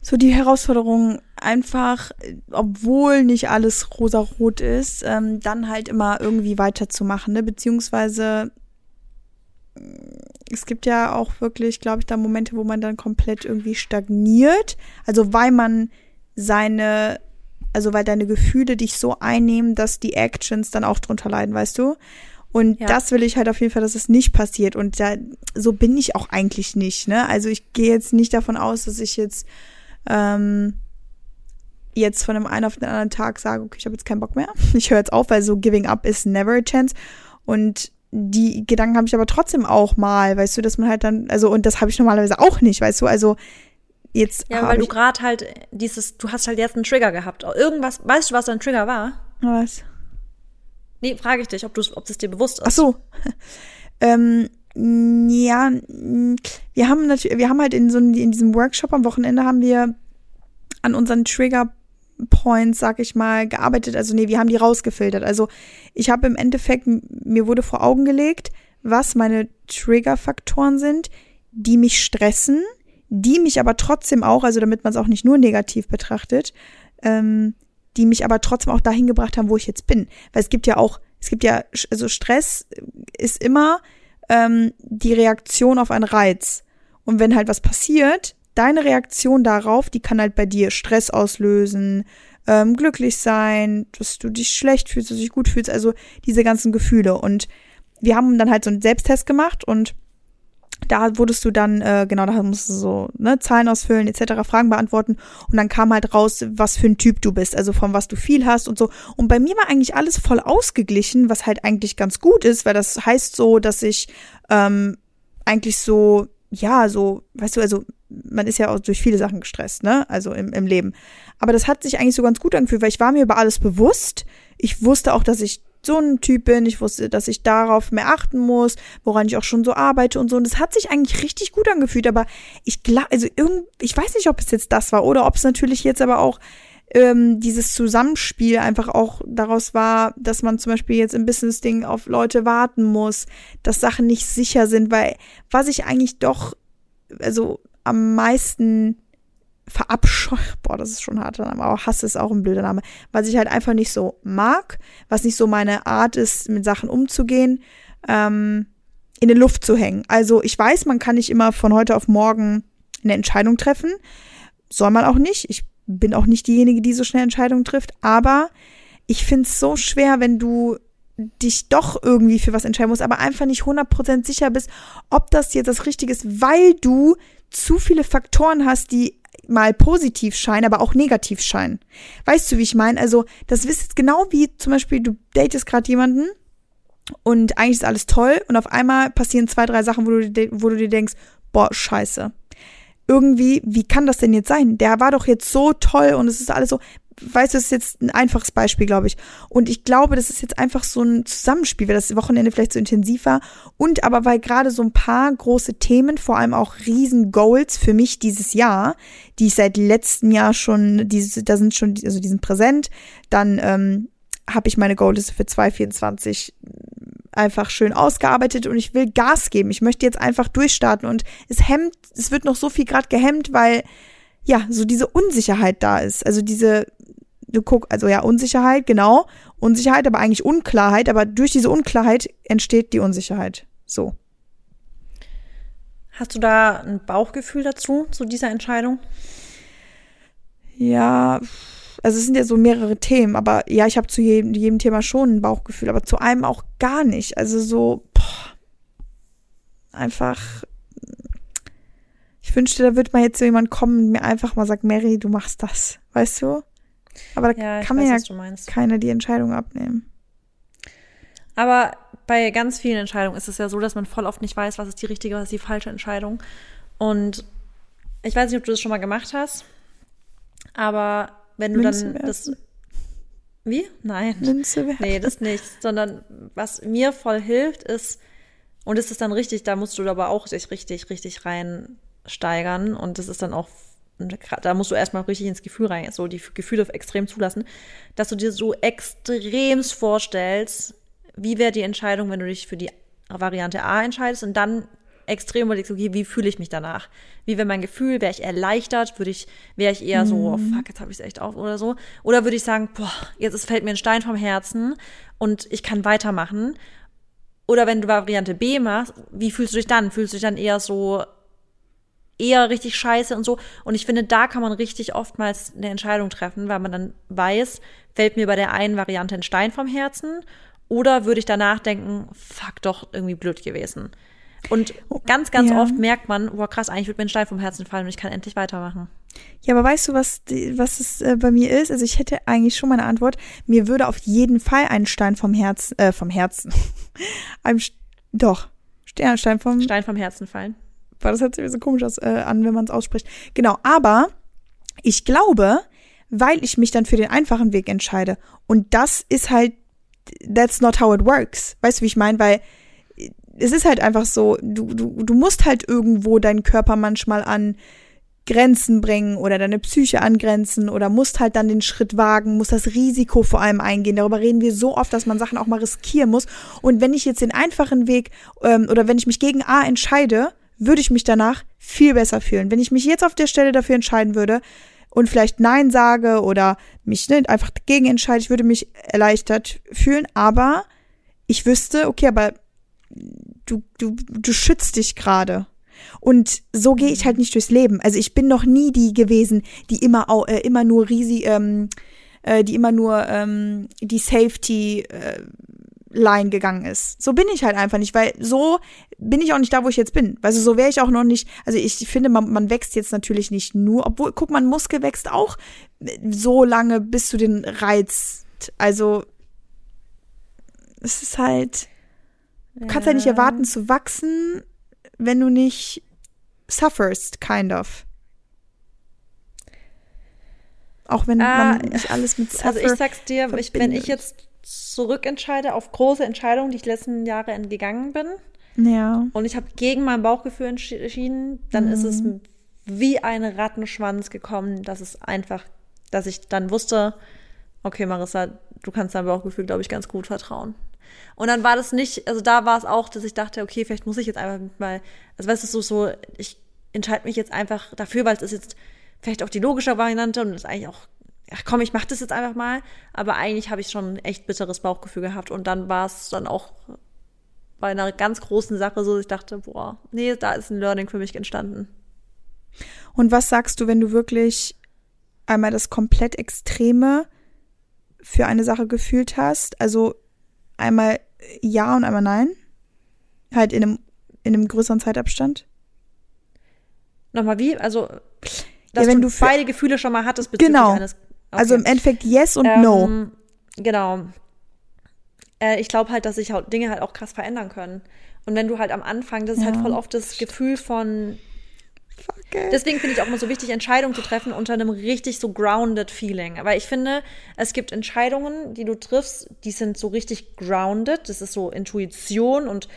B: so die Herausforderung, einfach, obwohl nicht alles rosa-rot ist, ähm, dann halt immer irgendwie weiterzumachen, ne? Beziehungsweise es gibt ja auch wirklich, glaube ich, da Momente, wo man dann komplett irgendwie stagniert. Also weil man seine, also weil deine Gefühle dich so einnehmen, dass die Actions dann auch drunter leiden, weißt du? Und ja. das will ich halt auf jeden Fall, dass es nicht passiert. Und da, so bin ich auch eigentlich nicht. Ne? Also ich gehe jetzt nicht davon aus, dass ich jetzt ähm, jetzt von einem einen auf den anderen Tag sage, okay, ich habe jetzt keinen Bock mehr. Ich höre jetzt auf, weil so giving up is never a chance. Und die Gedanken habe ich aber trotzdem auch mal, weißt du, dass man halt dann, also und das habe ich normalerweise auch nicht, weißt du, also jetzt.
A: Ja, weil du gerade halt dieses, du hast halt jetzt einen Trigger gehabt. Irgendwas, weißt du, was dein Trigger war?
B: Was?
A: Nee, frage ich dich, ob, ob das dir bewusst ist.
B: Ach so. ähm, ja, wir haben natürlich, wir haben halt in so in diesem Workshop am Wochenende haben wir an unseren Trigger Points, sag ich mal, gearbeitet. Also nee, wir haben die rausgefiltert. Also ich habe im Endeffekt, mir wurde vor Augen gelegt, was meine Trigger-Faktoren sind, die mich stressen, die mich aber trotzdem auch, also damit man es auch nicht nur negativ betrachtet, ähm, die mich aber trotzdem auch dahin gebracht haben, wo ich jetzt bin. Weil es gibt ja auch, es gibt ja, also Stress ist immer ähm, die Reaktion auf einen Reiz. Und wenn halt was passiert, deine Reaktion darauf, die kann halt bei dir Stress auslösen, ähm, glücklich sein, dass du dich schlecht fühlst, dass du dich gut fühlst, also diese ganzen Gefühle. Und wir haben dann halt so einen Selbsttest gemacht und da wurdest du dann, äh, genau, da musst du so ne, Zahlen ausfüllen, etc., Fragen beantworten und dann kam halt raus, was für ein Typ du bist, also von was du viel hast und so. Und bei mir war eigentlich alles voll ausgeglichen, was halt eigentlich ganz gut ist, weil das heißt so, dass ich ähm, eigentlich so, ja, so, weißt du, also man ist ja auch durch viele Sachen gestresst, ne? Also im, im Leben. Aber das hat sich eigentlich so ganz gut angefühlt, weil ich war mir über alles bewusst. Ich wusste auch, dass ich so ein Typ bin. Ich wusste, dass ich darauf mehr achten muss, woran ich auch schon so arbeite und so. Und es hat sich eigentlich richtig gut angefühlt. Aber ich glaube, also irgend, ich weiß nicht, ob es jetzt das war oder ob es natürlich jetzt aber auch ähm, dieses Zusammenspiel einfach auch daraus war, dass man zum Beispiel jetzt im Business-Ding auf Leute warten muss, dass Sachen nicht sicher sind, weil was ich eigentlich doch, also am meisten verabscheue, boah, das ist schon ein harter Name, aber Hass ist auch ein blöder Name, was ich halt einfach nicht so mag, was nicht so meine Art ist, mit Sachen umzugehen, ähm, in der Luft zu hängen. Also ich weiß, man kann nicht immer von heute auf morgen eine Entscheidung treffen, soll man auch nicht. Ich bin auch nicht diejenige, die so schnell Entscheidungen trifft, aber ich finde es so schwer, wenn du dich doch irgendwie für was entscheiden musst, aber einfach nicht 100% sicher bist, ob das jetzt das Richtige ist, weil du zu viele Faktoren hast, die mal positiv scheinen, aber auch negativ scheinen. Weißt du, wie ich meine? Also, das ist genau wie zum Beispiel, du datest gerade jemanden und eigentlich ist alles toll und auf einmal passieren zwei, drei Sachen, wo du, wo du dir denkst, boah, scheiße. Irgendwie, wie kann das denn jetzt sein? Der war doch jetzt so toll und es ist alles so weißt du, das ist jetzt ein einfaches Beispiel, glaube ich. Und ich glaube, das ist jetzt einfach so ein Zusammenspiel, weil das Wochenende vielleicht so intensiv war. Und aber weil gerade so ein paar große Themen, vor allem auch riesen Goals für mich dieses Jahr, die ich seit letztem Jahr schon, diese, da sind schon, also die sind präsent. Dann ähm, habe ich meine Goals für 2024 einfach schön ausgearbeitet und ich will Gas geben. Ich möchte jetzt einfach durchstarten und es hemmt, es wird noch so viel gerade gehemmt, weil ja, so diese Unsicherheit da ist. Also diese du guck, also ja, Unsicherheit, genau. Unsicherheit, aber eigentlich Unklarheit, aber durch diese Unklarheit entsteht die Unsicherheit. So.
A: Hast du da ein Bauchgefühl dazu, zu dieser Entscheidung?
B: Ja, also es sind ja so mehrere Themen, aber ja, ich habe zu jedem, jedem Thema schon ein Bauchgefühl, aber zu einem auch gar nicht. Also so, boah, einfach, ich wünschte, da wird mal jetzt so jemand kommen und mir einfach mal sagt, Mary, du machst das, weißt du? Aber da ja, kann mir ja keiner die Entscheidung abnehmen.
A: Aber bei ganz vielen Entscheidungen ist es ja so, dass man voll oft nicht weiß, was ist die richtige, was ist die falsche Entscheidung. Und ich weiß nicht, ob du das schon mal gemacht hast, aber wenn du Münze dann werfen. das. Wie? Nein. Münze werfen. Nee, das nicht. Sondern was mir voll hilft, ist, und es ist dann richtig, da musst du aber auch dich richtig, richtig reinsteigern. Und das ist dann auch da musst du erstmal richtig ins Gefühl rein, so die Gefühle extrem zulassen, dass du dir so extremst vorstellst, wie wäre die Entscheidung, wenn du dich für die Variante A entscheidest und dann extrem überlegst, okay, wie fühle ich mich danach? Wie wäre mein Gefühl? Wäre ich erleichtert? Würde ich, wäre ich eher so, oh, fuck, jetzt habe ich es echt auf oder so? Oder würde ich sagen, boah, jetzt ist, fällt mir ein Stein vom Herzen und ich kann weitermachen? Oder wenn du Variante B machst, wie fühlst du dich dann? Fühlst du dich dann eher so, eher richtig scheiße und so. Und ich finde, da kann man richtig oftmals eine Entscheidung treffen, weil man dann weiß, fällt mir bei der einen Variante ein Stein vom Herzen oder würde ich danach denken, fuck, doch irgendwie blöd gewesen. Und ganz, ganz ja. oft merkt man, boah, krass, eigentlich wird mir ein Stein vom Herzen fallen und ich kann endlich weitermachen.
B: Ja, aber weißt du, was, was es äh, bei mir ist? Also ich hätte eigentlich schon meine Antwort. Mir würde auf jeden Fall ein Stein vom Herzen, äh, vom Herzen, einem, doch, Stein vom,
A: Stein vom Herzen fallen
B: weil das hört sich so komisch aus, äh, an, wenn man es ausspricht. Genau, aber ich glaube, weil ich mich dann für den einfachen Weg entscheide. Und das ist halt, that's not how it works. Weißt du, wie ich meine? Weil es ist halt einfach so, du, du, du musst halt irgendwo deinen Körper manchmal an Grenzen bringen oder deine Psyche angrenzen oder musst halt dann den Schritt wagen, musst das Risiko vor allem eingehen. Darüber reden wir so oft, dass man Sachen auch mal riskieren muss. Und wenn ich jetzt den einfachen Weg ähm, oder wenn ich mich gegen A entscheide, würde ich mich danach viel besser fühlen. Wenn ich mich jetzt auf der Stelle dafür entscheiden würde und vielleicht Nein sage oder mich ne, einfach dagegen entscheide, ich würde mich erleichtert fühlen, aber ich wüsste, okay, aber du, du, du schützt dich gerade. Und so gehe ich halt nicht durchs Leben. Also ich bin noch nie die gewesen, die immer, äh, immer nur riesig, ähm, äh, die immer nur ähm, die Safety äh, Line gegangen ist. So bin ich halt einfach nicht, weil so bin ich auch nicht da, wo ich jetzt bin. Also so wäre ich auch noch nicht. Also ich finde, man, man wächst jetzt natürlich nicht nur, obwohl, guck mal, Muskel wächst auch so lange, bis du den reizt. Also es ist halt, du kannst ja. halt nicht erwarten zu wachsen, wenn du nicht sufferst, kind of. Auch wenn ah, man nicht alles mit
A: Suffer Also ich sag's dir, ich, wenn ich jetzt zurückentscheide auf große Entscheidungen, die ich letzten Jahre entgegangen bin. Ja. Und ich habe gegen mein Bauchgefühl entschieden, dann mhm. ist es mhm. wie ein Rattenschwanz gekommen, dass es einfach, dass ich dann wusste, okay, Marissa, du kannst deinem Bauchgefühl, glaube ich, ganz gut vertrauen. Und dann war das nicht, also da war es auch, dass ich dachte, okay, vielleicht muss ich jetzt einfach mal, also weißt du, so, so ich entscheide mich jetzt einfach dafür, weil es ist jetzt vielleicht auch die logische Variante und ist eigentlich auch, ach komm, ich mach das jetzt einfach mal. Aber eigentlich habe ich schon ein echt bitteres Bauchgefühl gehabt. Und dann war es dann auch bei einer ganz großen Sache so, dass ich dachte, boah, nee, da ist ein Learning für mich entstanden.
B: Und was sagst du, wenn du wirklich einmal das komplett Extreme für eine Sache gefühlt hast? Also einmal ja und einmal nein? Halt in einem, in einem größeren Zeitabstand?
A: Nochmal wie? Also, dass ja, wenn du, du beide Gefühle schon mal hattest
B: bezüglich genau. eines. Okay. Also im Endeffekt yes und ähm, no.
A: Genau. Äh, ich glaube halt, dass sich Dinge halt auch krass verändern können. Und wenn du halt am Anfang, das ist halt ja. halt voll oft das Gefühl von. Fuck Deswegen finde ich auch immer so wichtig, Entscheidungen zu treffen unter einem richtig so grounded Feeling. Aber ich finde, es gibt Entscheidungen, die du triffst, die sind so richtig grounded. Das ist so Intuition und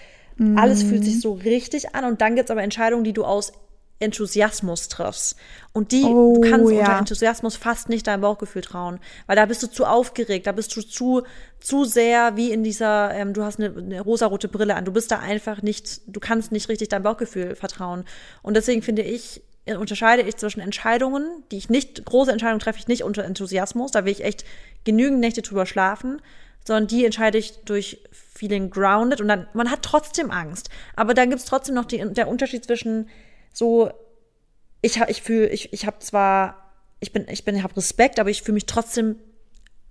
A: alles fühlt sich so richtig an. Und dann gibt es aber Entscheidungen, die du aus Enthusiasmus triffst. Und die, oh, du kannst ja. unter Enthusiasmus fast nicht deinem Bauchgefühl trauen. Weil da bist du zu aufgeregt, da bist du zu, zu sehr wie in dieser, ähm, du hast eine, eine rosarote Brille an. Du bist da einfach nicht, du kannst nicht richtig deinem Bauchgefühl vertrauen. Und deswegen finde ich, äh, unterscheide ich zwischen Entscheidungen, die ich nicht, große Entscheidungen treffe ich nicht unter Enthusiasmus, da will ich echt genügend Nächte drüber schlafen, sondern die entscheide ich durch Feeling grounded und dann, man hat trotzdem Angst. Aber dann gibt es trotzdem noch die, der Unterschied zwischen so, ich ich fühle, ich, ich habe zwar, ich bin, ich bin, habe Respekt, aber ich fühle mich trotzdem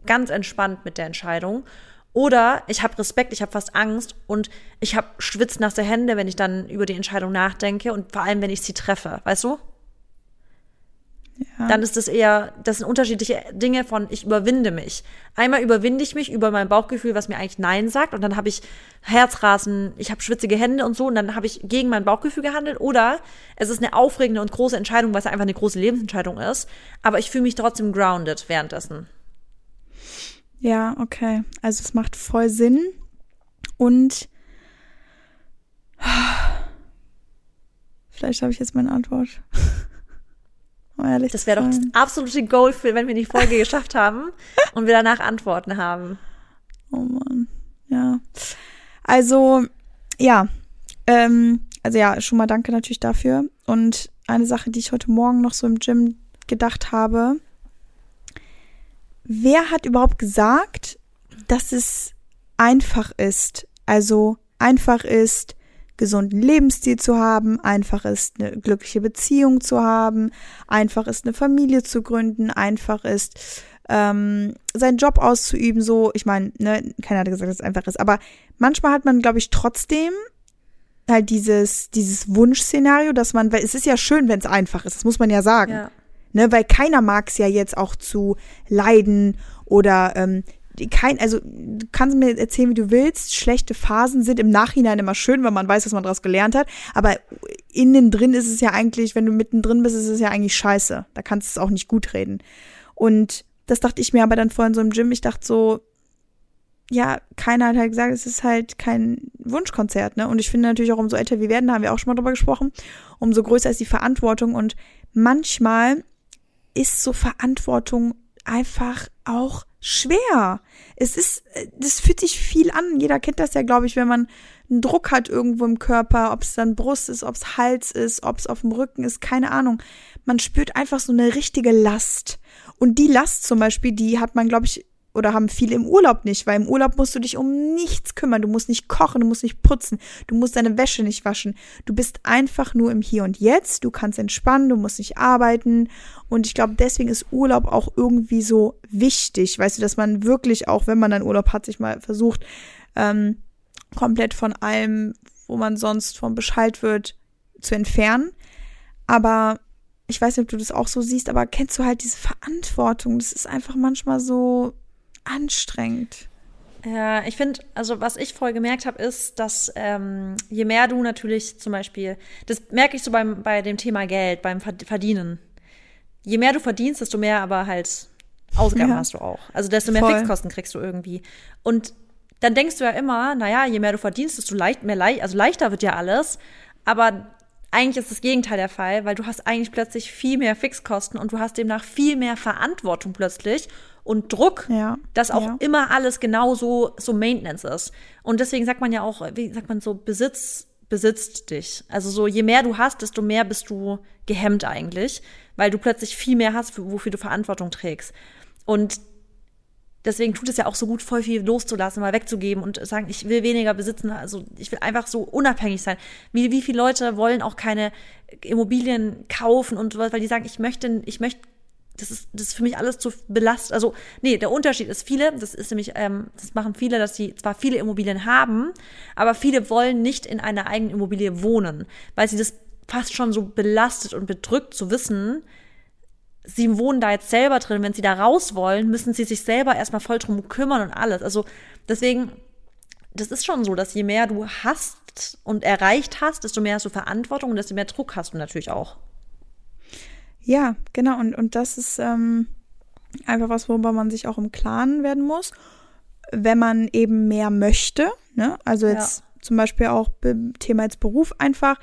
A: ganz entspannt mit der Entscheidung. Oder ich habe Respekt, ich habe fast Angst und ich habe schwitznasse Hände, wenn ich dann über die Entscheidung nachdenke und vor allem, wenn ich sie treffe, weißt du? Ja. Dann ist das eher, das sind unterschiedliche Dinge von ich überwinde mich. Einmal überwinde ich mich über mein Bauchgefühl, was mir eigentlich Nein sagt, und dann habe ich Herzrasen, ich habe schwitzige Hände und so, und dann habe ich gegen mein Bauchgefühl gehandelt. Oder es ist eine aufregende und große Entscheidung, weil es einfach eine große Lebensentscheidung ist, aber ich fühle mich trotzdem grounded währenddessen.
B: Ja, okay. Also es macht voll Sinn. Und vielleicht habe ich jetzt meine Antwort.
A: Um das wäre doch das absolute Goal, für, wenn wir die Folge geschafft haben und wir danach Antworten haben.
B: Oh Mann, ja. Also, ja. Ähm, also ja, schon mal danke natürlich dafür. Und eine Sache, die ich heute Morgen noch so im Gym gedacht habe. Wer hat überhaupt gesagt, dass es einfach ist? Also einfach ist, gesunden Lebensstil zu haben, einfach ist, eine glückliche Beziehung zu haben, einfach ist, eine Familie zu gründen, einfach ist, ähm, seinen Job auszuüben, so, ich meine, ne, keiner hat gesagt, dass es einfach ist, aber manchmal hat man, glaube ich, trotzdem halt dieses, dieses Wunschszenario, dass man, weil es ist ja schön, wenn es einfach ist, das muss man ja sagen. Ja. Ne, weil keiner mag es ja jetzt auch zu leiden oder ähm, kein, also du kannst mir erzählen, wie du willst. Schlechte Phasen sind im Nachhinein immer schön, weil man weiß, dass man daraus gelernt hat. Aber innen drin ist es ja eigentlich, wenn du mittendrin bist, ist es ja eigentlich scheiße. Da kannst du es auch nicht gut reden. Und das dachte ich mir aber dann vorhin so im Gym. Ich dachte so, ja, keiner hat halt gesagt, es ist halt kein Wunschkonzert, ne? Und ich finde natürlich auch, umso älter wir werden, da haben wir auch schon mal drüber gesprochen, umso größer ist die Verantwortung. Und manchmal ist so Verantwortung einfach auch schwer. Es ist, das fühlt sich viel an. Jeder kennt das ja, glaube ich, wenn man einen Druck hat irgendwo im Körper, ob es dann Brust ist, ob es Hals ist, ob es auf dem Rücken ist, keine Ahnung. Man spürt einfach so eine richtige Last. Und die Last zum Beispiel, die hat man, glaube ich, oder haben viele im Urlaub nicht, weil im Urlaub musst du dich um nichts kümmern. Du musst nicht kochen, du musst nicht putzen, du musst deine Wäsche nicht waschen. Du bist einfach nur im Hier und Jetzt. Du kannst entspannen, du musst nicht arbeiten. Und ich glaube, deswegen ist Urlaub auch irgendwie so wichtig. Weißt du, dass man wirklich auch, wenn man dann Urlaub hat, sich mal versucht, ähm, komplett von allem, wo man sonst vom Bescheid wird, zu entfernen. Aber ich weiß nicht, ob du das auch so siehst, aber kennst du halt diese Verantwortung? Das ist einfach manchmal so anstrengend.
A: Ja, ich finde, also was ich voll gemerkt habe, ist, dass ähm, je mehr du natürlich zum Beispiel, das merke ich so beim, bei dem Thema Geld, beim Verdienen. Je mehr du verdienst, desto mehr aber halt Ausgaben ja. hast du auch. Also desto mehr voll. Fixkosten kriegst du irgendwie. Und dann denkst du ja immer, naja, je mehr du verdienst, desto leicht, mehr leicht, also leichter wird ja alles. Aber eigentlich ist das Gegenteil der Fall, weil du hast eigentlich plötzlich viel mehr Fixkosten und du hast demnach viel mehr Verantwortung plötzlich und Druck, ja, dass auch ja. immer alles genauso so Maintenance ist. Und deswegen sagt man ja auch, wie sagt man so, Besitz besitzt dich. Also so, je mehr du hast, desto mehr bist du gehemmt eigentlich. weil du plötzlich viel mehr hast, wofür du Verantwortung trägst. Und deswegen tut es ja auch so gut, voll viel loszulassen, mal wegzugeben und sagen, ich will weniger besitzen, also ich will einfach so unabhängig sein. Wie, wie viele Leute wollen auch keine Immobilien kaufen und sowas, weil die sagen, ich möchte, ich möchte das ist, das ist für mich alles zu belastet. Also, nee, der Unterschied ist viele, das ist nämlich, ähm, das machen viele, dass sie zwar viele Immobilien haben, aber viele wollen nicht in einer eigenen Immobilie wohnen, weil sie das fast schon so belastet und bedrückt zu wissen, sie wohnen da jetzt selber drin. Wenn sie da raus wollen, müssen sie sich selber erstmal voll drum kümmern und alles. Also, deswegen, das ist schon so, dass je mehr du hast und erreicht hast, desto mehr hast du Verantwortung und desto mehr Druck hast du natürlich auch.
B: Ja, genau. Und, und das ist ähm, einfach was, worüber man sich auch im Klaren werden muss, wenn man eben mehr möchte. Ne? Also jetzt ja. zum Beispiel auch Thema jetzt Beruf einfach.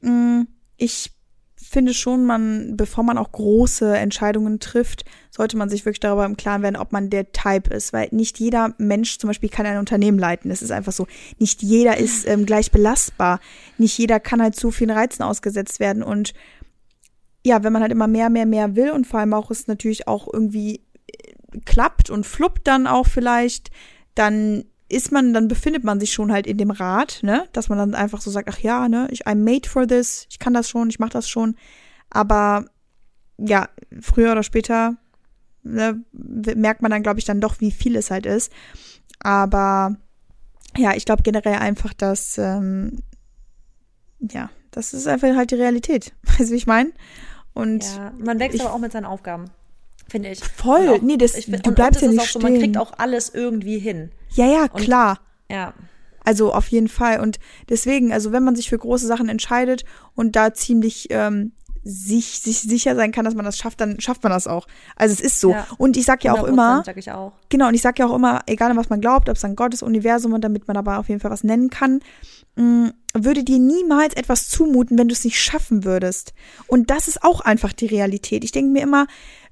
B: Mm, ich finde schon, man, bevor man auch große Entscheidungen trifft, sollte man sich wirklich darüber im Klaren werden, ob man der Type ist, weil nicht jeder Mensch zum Beispiel kann ein Unternehmen leiten. Es ist einfach so. Nicht jeder ist ähm, gleich belastbar. Nicht jeder kann halt zu vielen Reizen ausgesetzt werden und ja, wenn man halt immer mehr, mehr, mehr will und vor allem auch es natürlich auch irgendwie äh, klappt und fluppt dann auch vielleicht, dann ist man, dann befindet man sich schon halt in dem Rad, ne, dass man dann einfach so sagt, ach ja, ne, ich I'm made for this, ich kann das schon, ich mach das schon, aber ja, früher oder später ne, merkt man dann, glaube ich, dann doch, wie viel es halt ist. Aber ja, ich glaube generell einfach, dass ähm, ja, das ist einfach halt die Realität. Weißt du, wie ich meine? Und
A: ja, man wächst ich, aber auch mit seinen Aufgaben, finde ich.
B: Voll, auch, nee, das, ich, du und, bleibst und ja nicht so,
A: Man kriegt auch alles irgendwie hin.
B: Ja, ja, klar.
A: Und, ja.
B: Also auf jeden Fall. Und deswegen, also wenn man sich für große Sachen entscheidet und da ziemlich ähm, sich, sich sicher sein kann, dass man das schafft, dann schafft man das auch. Also es ist so. Ja, und ich sag ja auch immer,
A: sag ich auch.
B: genau, und ich sag ja auch immer, egal an was man glaubt, ob es an Gottes Universum und damit man aber auf jeden Fall was nennen kann, mh, mm, würde dir niemals etwas zumuten, wenn du es nicht schaffen würdest. Und das ist auch einfach die Realität. Ich denke mir immer,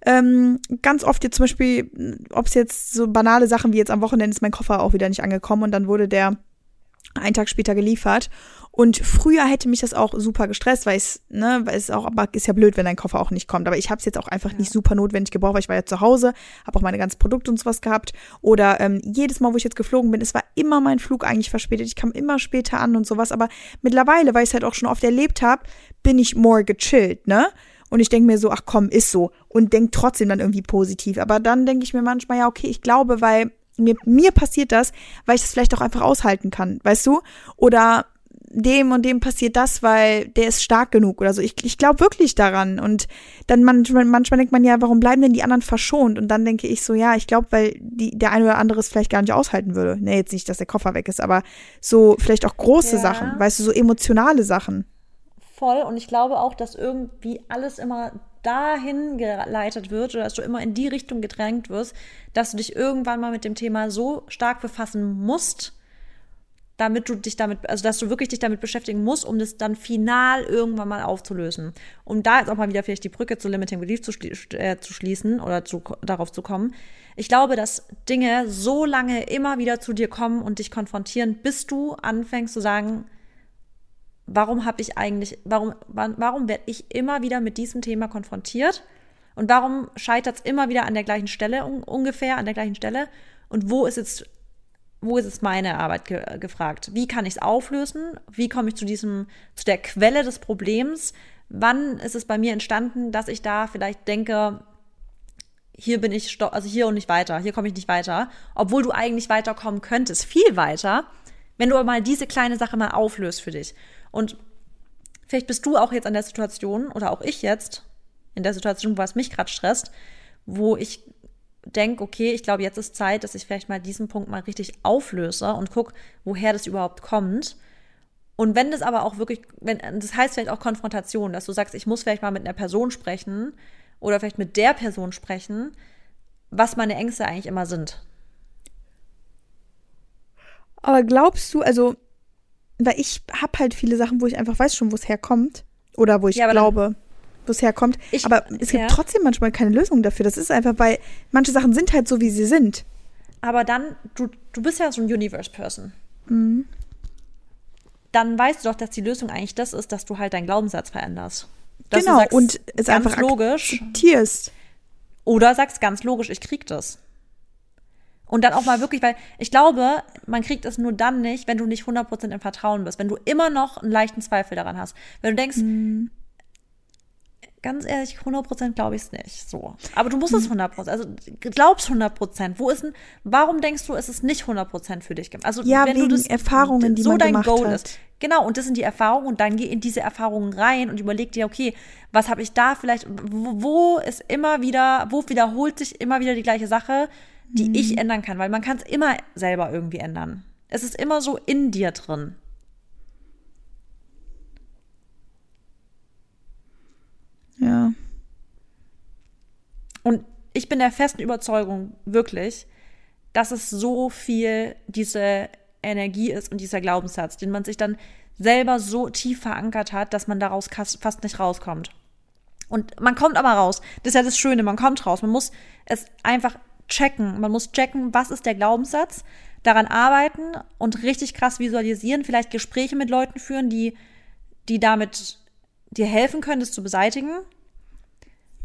B: ähm, ganz oft jetzt zum Beispiel, ob es jetzt so banale Sachen wie jetzt am Wochenende ist mein Koffer auch wieder nicht angekommen und dann wurde der einen Tag später geliefert. Und früher hätte mich das auch super gestresst, weil es, ne, weil es auch, aber ist ja blöd, wenn dein Koffer auch nicht kommt. Aber ich habe es jetzt auch einfach ja. nicht super notwendig gebraucht, weil ich war ja zu Hause, habe auch meine ganzen Produkte und sowas gehabt. Oder ähm, jedes Mal, wo ich jetzt geflogen bin, es war immer mein Flug eigentlich verspätet. Ich kam immer später an und sowas. Aber mittlerweile, weil ich es halt auch schon oft erlebt habe, bin ich more gechillt, ne? Und ich denke mir so, ach komm, ist so. Und denk trotzdem dann irgendwie positiv. Aber dann denke ich mir manchmal, ja, okay, ich glaube, weil mir, mir passiert das, weil ich das vielleicht auch einfach aushalten kann, weißt du? Oder dem und dem passiert das, weil der ist stark genug oder so. Ich, ich glaube wirklich daran. Und dann manchmal, manchmal denkt man ja, warum bleiben denn die anderen verschont? Und dann denke ich so, ja, ich glaube, weil die, der eine oder andere es vielleicht gar nicht aushalten würde. Nee, jetzt nicht, dass der Koffer weg ist, aber so vielleicht auch große ja. Sachen, weißt du, so emotionale Sachen.
A: Voll. Und ich glaube auch, dass irgendwie alles immer dahin geleitet wird oder dass du immer in die Richtung gedrängt wirst, dass du dich irgendwann mal mit dem Thema so stark befassen musst, damit du dich damit, also dass du wirklich dich damit beschäftigen musst, um das dann final irgendwann mal aufzulösen. Um da jetzt auch mal wieder vielleicht die Brücke zu Limiting Belief zu, schli äh, zu schließen oder zu, darauf zu kommen. Ich glaube, dass Dinge so lange immer wieder zu dir kommen und dich konfrontieren, bis du anfängst zu sagen, warum habe ich eigentlich, warum, warum werde ich immer wieder mit diesem Thema konfrontiert? Und warum scheitert es immer wieder an der gleichen Stelle, un ungefähr an der gleichen Stelle? Und wo ist jetzt wo ist es meine Arbeit ge gefragt? Wie kann ich es auflösen? Wie komme ich zu diesem, zu der Quelle des Problems? Wann ist es bei mir entstanden, dass ich da vielleicht denke, hier bin ich, also hier und nicht weiter, hier komme ich nicht weiter, obwohl du eigentlich weiterkommen könntest, viel weiter, wenn du mal diese kleine Sache mal auflöst für dich. Und vielleicht bist du auch jetzt an der Situation oder auch ich jetzt in der Situation, was mich gerade stresst, wo ich denke, okay, ich glaube, jetzt ist Zeit, dass ich vielleicht mal diesen Punkt mal richtig auflöse und gucke, woher das überhaupt kommt. Und wenn das aber auch wirklich, wenn, das heißt vielleicht auch Konfrontation, dass du sagst, ich muss vielleicht mal mit einer Person sprechen oder vielleicht mit der Person sprechen, was meine Ängste eigentlich immer sind.
B: Aber glaubst du, also, weil ich habe halt viele Sachen, wo ich einfach weiß schon, wo es herkommt. Oder wo ich ja, glaube. Wo es herkommt. Ich, aber es gibt ja. trotzdem manchmal keine Lösung dafür. Das ist einfach, weil manche Sachen sind halt so, wie sie sind.
A: Aber dann, du, du bist ja so ein Universe-Person. Mhm. Dann weißt du doch, dass die Lösung eigentlich das ist, dass du halt deinen Glaubenssatz veränderst. Dass
B: genau,
A: sagst,
B: und es
A: ganz
B: einfach
A: logisch.
B: akzeptierst.
A: Oder sagst ganz logisch, ich krieg das. Und dann auch mal wirklich, weil ich glaube, man kriegt es nur dann nicht, wenn du nicht 100% im Vertrauen bist, wenn du immer noch einen leichten Zweifel daran hast. Wenn du denkst,
B: Mhm.
A: ganz ehrlich, 100% glaube ich es nicht. So. Aber du musst es 100%, also glaubst 100%. Wo ist denn, warum denkst du, ist es nicht 100% für dich? Also,
B: Ja,
A: wenn
B: wegen
A: du das,
B: Erfahrungen, die
A: so
B: man
A: dein
B: gemacht
A: Goal
B: hat.
A: ist. Genau, und das sind die Erfahrungen und dann geh in diese Erfahrungen rein und überleg dir, okay, was habe ich da vielleicht, wo, wo ist immer wieder, wo wiederholt sich immer wieder die gleiche Sache, die ich ändern kann, weil man kann es immer selber irgendwie ändern. Es ist immer so in dir drin.
B: Ja.
A: Und ich bin der festen Überzeugung, wirklich, dass es so viel diese Energie ist und dieser Glaubenssatz, den man sich dann selber so tief verankert hat, dass man daraus fast nicht rauskommt. Und man kommt aber raus. Das ist ja das Schöne, man kommt raus. Man muss es einfach checken. Man muss checken, was ist der Glaubenssatz, daran arbeiten und richtig krass visualisieren, vielleicht Gespräche mit Leuten führen, die, die damit dir helfen können, das zu beseitigen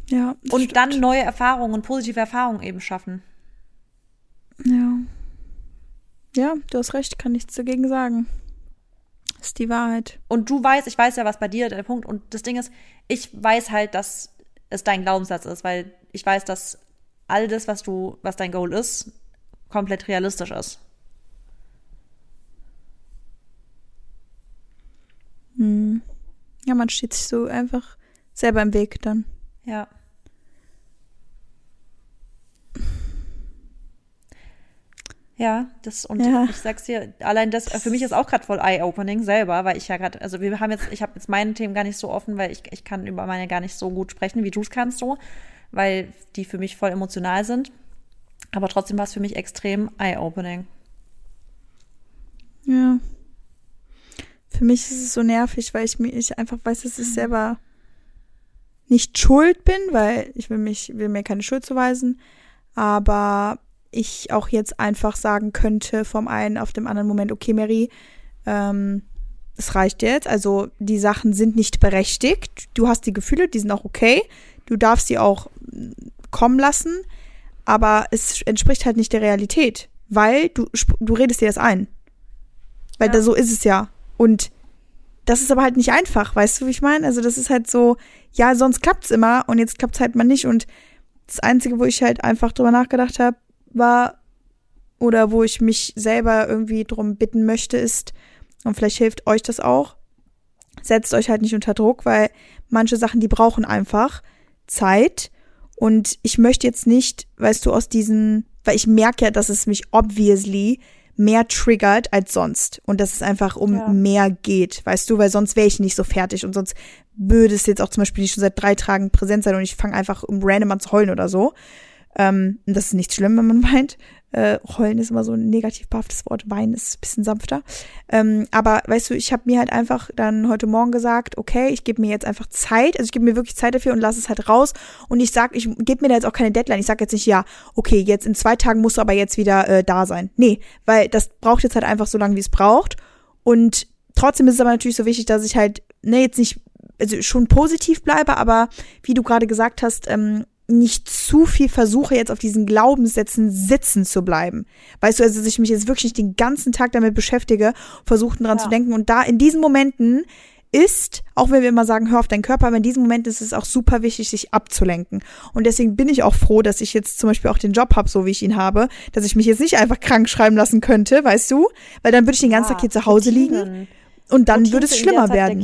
B: Ja.
A: und
B: stimmt.
A: dann neue Erfahrungen und positive Erfahrungen eben schaffen.
B: Ja. Ja, du hast recht, kann nichts dagegen sagen. ist die Wahrheit.
A: Und du weißt, ich weiß ja, was bei dir der Punkt. Und das Ding ist, ich weiß halt, dass es dein Glaubenssatz ist, weil ich weiß, dass all das, was du, was dein Goal ist, komplett realistisch ist.
B: Hm. Ja, man steht sich so einfach selber im Weg dann.
A: Ja. Ja, das und
B: Ja.
A: ich sag's dir, allein das für mich ist auch gerade voll eye-opening selber, weil ich ja gerade, also wir haben jetzt, ich habe jetzt meine Themen gar nicht so offen, weil ich, ich kann über meine gar nicht so gut sprechen, wie du es kannst so, weil die für mich voll emotional sind. Aber trotzdem war es für mich extrem eye-opening.
B: Ja. Für mich ist es so nervig, weil ich mir ich einfach weiß, dass ich selber nicht schuld bin, weil ich will mich will mir keine Schuld zuweisen, aber ich auch jetzt einfach sagen könnte vom einen auf dem anderen Moment, okay, Mary, ähm, es reicht jetzt. Also die Sachen sind nicht berechtigt. Du hast die Gefühle, die sind auch okay. Du darfst sie auch kommen lassen, aber es entspricht halt nicht der Realität, weil du du redest dir das ein. Weil
A: Ja.
B: da so ist es ja. Und das ist aber halt nicht einfach, weißt du, wie ich meine? Also das ist halt so, ja, sonst klappt's immer und jetzt klappt's halt mal nicht. Und das Einzige, wo ich halt einfach drüber nachgedacht habe, war, oder wo ich mich selber irgendwie drum bitten möchte, ist, und vielleicht hilft euch das auch, setzt euch halt nicht unter Druck, weil manche Sachen, die brauchen einfach Zeit. Und ich möchte jetzt nicht, weißt du, aus diesen, weil ich merke ja, dass es mich obviously mehr triggert als sonst. Und dass es einfach um
A: Ja.
B: mehr geht, weißt du, weil sonst wäre ich nicht so fertig und sonst würde es jetzt auch zum Beispiel nicht schon seit drei Tagen präsent sein und ich fange einfach um random an zu heulen oder so. Ähm, das ist nicht schlimm, wenn man weint. Äh, heulen ist immer so ein negativ behaftes Wort. Weinen ist ein bisschen sanfter. Ähm, aber weißt du, ich habe mir halt einfach dann heute Morgen gesagt, okay, ich gebe mir jetzt einfach Zeit, also ich gebe mir wirklich Zeit dafür und lasse es halt raus. Und ich sag, ich gebe mir da jetzt auch keine Deadline. Ich sag jetzt nicht, ja, okay, jetzt in zwei Tagen musst du aber jetzt wieder äh, da sein. Nee, weil das braucht jetzt halt einfach so lange, wie es braucht. Und trotzdem ist es aber natürlich so wichtig, dass ich halt, ne, jetzt nicht, also schon positiv bleibe, aber wie du gerade gesagt hast, ähm, nicht zu viel versuche, jetzt auf diesen Glaubenssätzen sitzen zu bleiben. Weißt du, also dass ich mich jetzt wirklich nicht den ganzen Tag damit beschäftige, versuche dran
A: Ja.
B: zu denken. Und da in diesen Momenten ist, auch wenn wir immer sagen, hör auf deinen Körper, aber in diesem Moment ist es auch super wichtig, sich abzulenken. Und deswegen bin ich auch froh, dass ich jetzt zum Beispiel auch den Job habe, so wie ich ihn habe, dass ich mich jetzt nicht einfach krank schreiben lassen könnte, weißt du? Weil dann würde ich den ganzen Tag hier zu Hause liegen
A: Routinen.
B: und dann
A: Routinen
B: würde es schlimmer werden.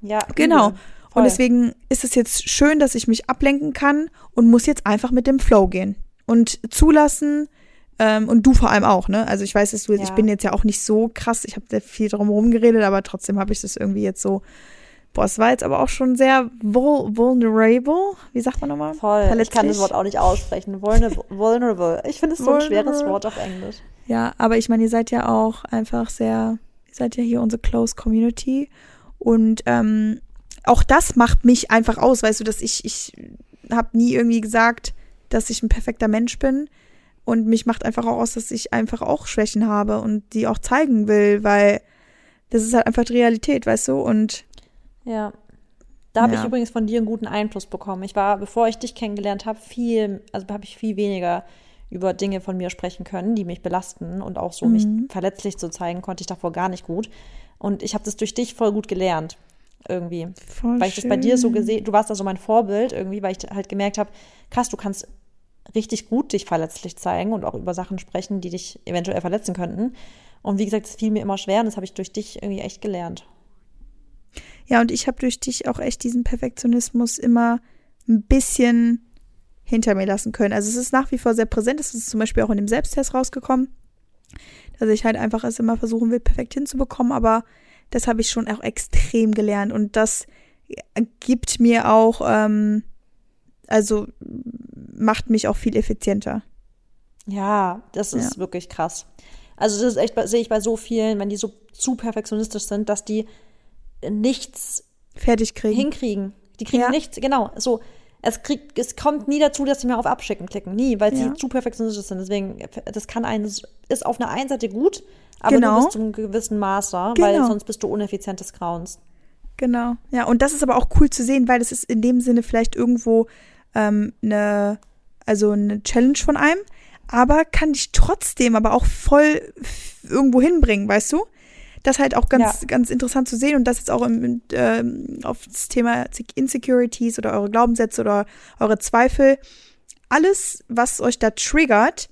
A: Ja,
B: Genau.
A: Übel.
B: Und
A: Voll.
B: deswegen ist es jetzt schön, dass ich mich ablenken kann und muss jetzt einfach mit dem Flow gehen und zulassen. Ähm, und du vor allem auch, ne? Also ich weiß, dass du, ich
A: Ja.
B: bin jetzt ja auch nicht so krass, ich habe sehr viel drum herum geredet, aber trotzdem habe ich das irgendwie jetzt so, boah, es war jetzt aber auch schon sehr vul vulnerable, wie sagt man nochmal?
A: Voll. Ich kann das
B: Verletzlich.
A: Wort auch nicht aussprechen. Vulnerable. vulnerable. Ich finde es so ein schweres. Wort auf Englisch.
B: Ja, aber ich meine, ihr seid ja auch einfach sehr, ihr seid ja hier unsere close Community und ähm, auch das macht mich einfach aus, weißt du, dass ich, ich habe nie irgendwie gesagt, dass ich ein perfekter Mensch bin und mich macht einfach auch aus, dass ich einfach auch Schwächen habe und die auch zeigen will, weil das ist halt einfach die Realität, weißt du, und
A: Ja. Da habe ja. ich übrigens von dir einen guten Einfluss bekommen. Ich war, bevor ich dich kennengelernt habe, viel, also habe ich viel weniger über Dinge von mir sprechen können, die mich belasten und auch so mhm. mich verletzlich zu zeigen, konnte ich davor gar nicht gut. Und ich habe das durch dich voll gut gelernt irgendwie. Voll weil ich schön. das bei dir so gesehen, du warst da so mein Vorbild irgendwie, weil ich halt gemerkt habe, krass, du kannst richtig gut dich verletzlich zeigen und auch über Sachen sprechen, die dich eventuell verletzen könnten. Und wie gesagt, es fiel mir immer schwer und das habe ich durch dich irgendwie echt gelernt.
B: Ja, und ich habe durch dich auch echt diesen Perfektionismus immer ein bisschen hinter mir lassen können. Also es ist nach wie vor sehr präsent. Das ist zum Beispiel auch in dem Selbsttest rausgekommen, dass ich halt einfach es immer versuchen will, perfekt hinzubekommen. Aber das habe ich schon auch extrem gelernt und das gibt mir auch, ähm, also macht mich auch viel effizienter.
A: Ja, das ist ja. wirklich krass. Also das ist echt, sehe ich bei so vielen, wenn die so zu perfektionistisch sind, dass die nichts
B: fertig kriegen.
A: hinkriegen. Die kriegen ja. nichts, genau. So, es kriegt, es kommt nie dazu, dass sie mir auf Abschicken klicken. Nie, weil ja. sie zu perfektionistisch sind. Deswegen, das kann einen, ist auf einer einen Seite gut, aber genau. nur bis zu einem gewissen Maße, genau. weil sonst bist du uneffizient des Grauens.
B: Genau. Ja, und das ist aber auch cool zu sehen, weil es ist in dem Sinne vielleicht irgendwo ähm, eine, also eine Challenge von einem, aber kann dich trotzdem aber auch voll irgendwo hinbringen, weißt du? Das halt auch ganz, ja. ganz interessant zu sehen und das jetzt auch im, äh, auf das Thema Insecurities oder eure Glaubenssätze oder eure Zweifel. Alles, was euch da triggert,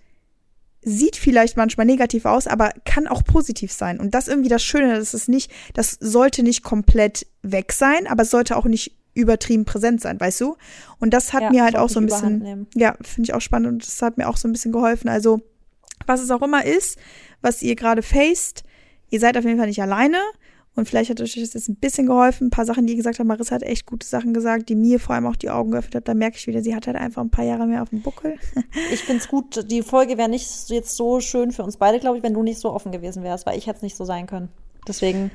B: sieht vielleicht manchmal negativ aus, aber kann auch positiv sein. Und das irgendwie das Schöne, das ist nicht, das sollte nicht komplett weg sein, aber es sollte auch nicht übertrieben präsent sein, weißt du? Und das hat ja, mir halt auch so ein bisschen, ja, finde ich auch spannend und das hat mir auch so ein bisschen geholfen. Also, was es auch immer ist, was ihr gerade faced, ihr seid auf jeden Fall nicht alleine. Und vielleicht hat euch das jetzt ein bisschen geholfen. Ein paar Sachen, die ihr gesagt habt. Marissa hat echt gute Sachen gesagt, die mir vor allem auch die Augen geöffnet haben. Da merke ich wieder, sie hat halt einfach ein paar Jahre mehr auf dem Buckel.
A: ich finde es gut. Die Folge wäre nicht jetzt so schön für uns beide, glaube ich, wenn du nicht so offen gewesen wärst, weil ich hätte es nicht so sein können. Deswegen,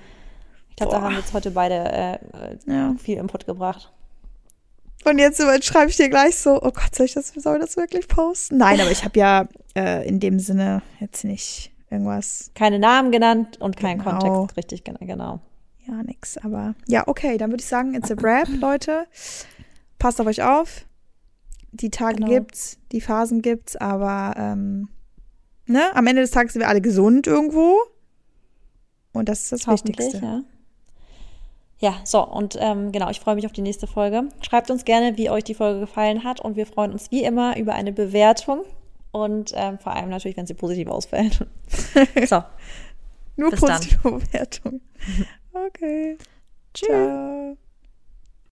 A: ich glaube, da haben jetzt heute beide äh, ja. viel Input gebracht.
B: Und jetzt schreibe ich dir gleich so, oh Gott, soll ich das, soll ich das wirklich posten? Nein, aber ich habe ja äh, in dem Sinne jetzt nicht irgendwas.
A: Keine Namen genannt und kein genau. Kontext, richtig, genau.
B: Ja, nix. Aber ja, okay, dann würde ich sagen, it's a wrap, Leute. Passt auf euch auf. Die Tage genau. gibt's, die Phasen gibt's, aber ähm, ne, am Ende des Tages sind wir alle gesund irgendwo. Und das ist das Wichtigste.
A: Ja. Ja, so, und ähm, genau, ich freue mich auf die nächste Folge. Schreibt uns gerne, wie euch die Folge gefallen hat und wir freuen uns wie immer über eine Bewertung und ähm, vor allem natürlich, wenn sie positiv ausfällt. so.
B: Nur Bis positive Bewertung. Okay. Tschüss. Ciao.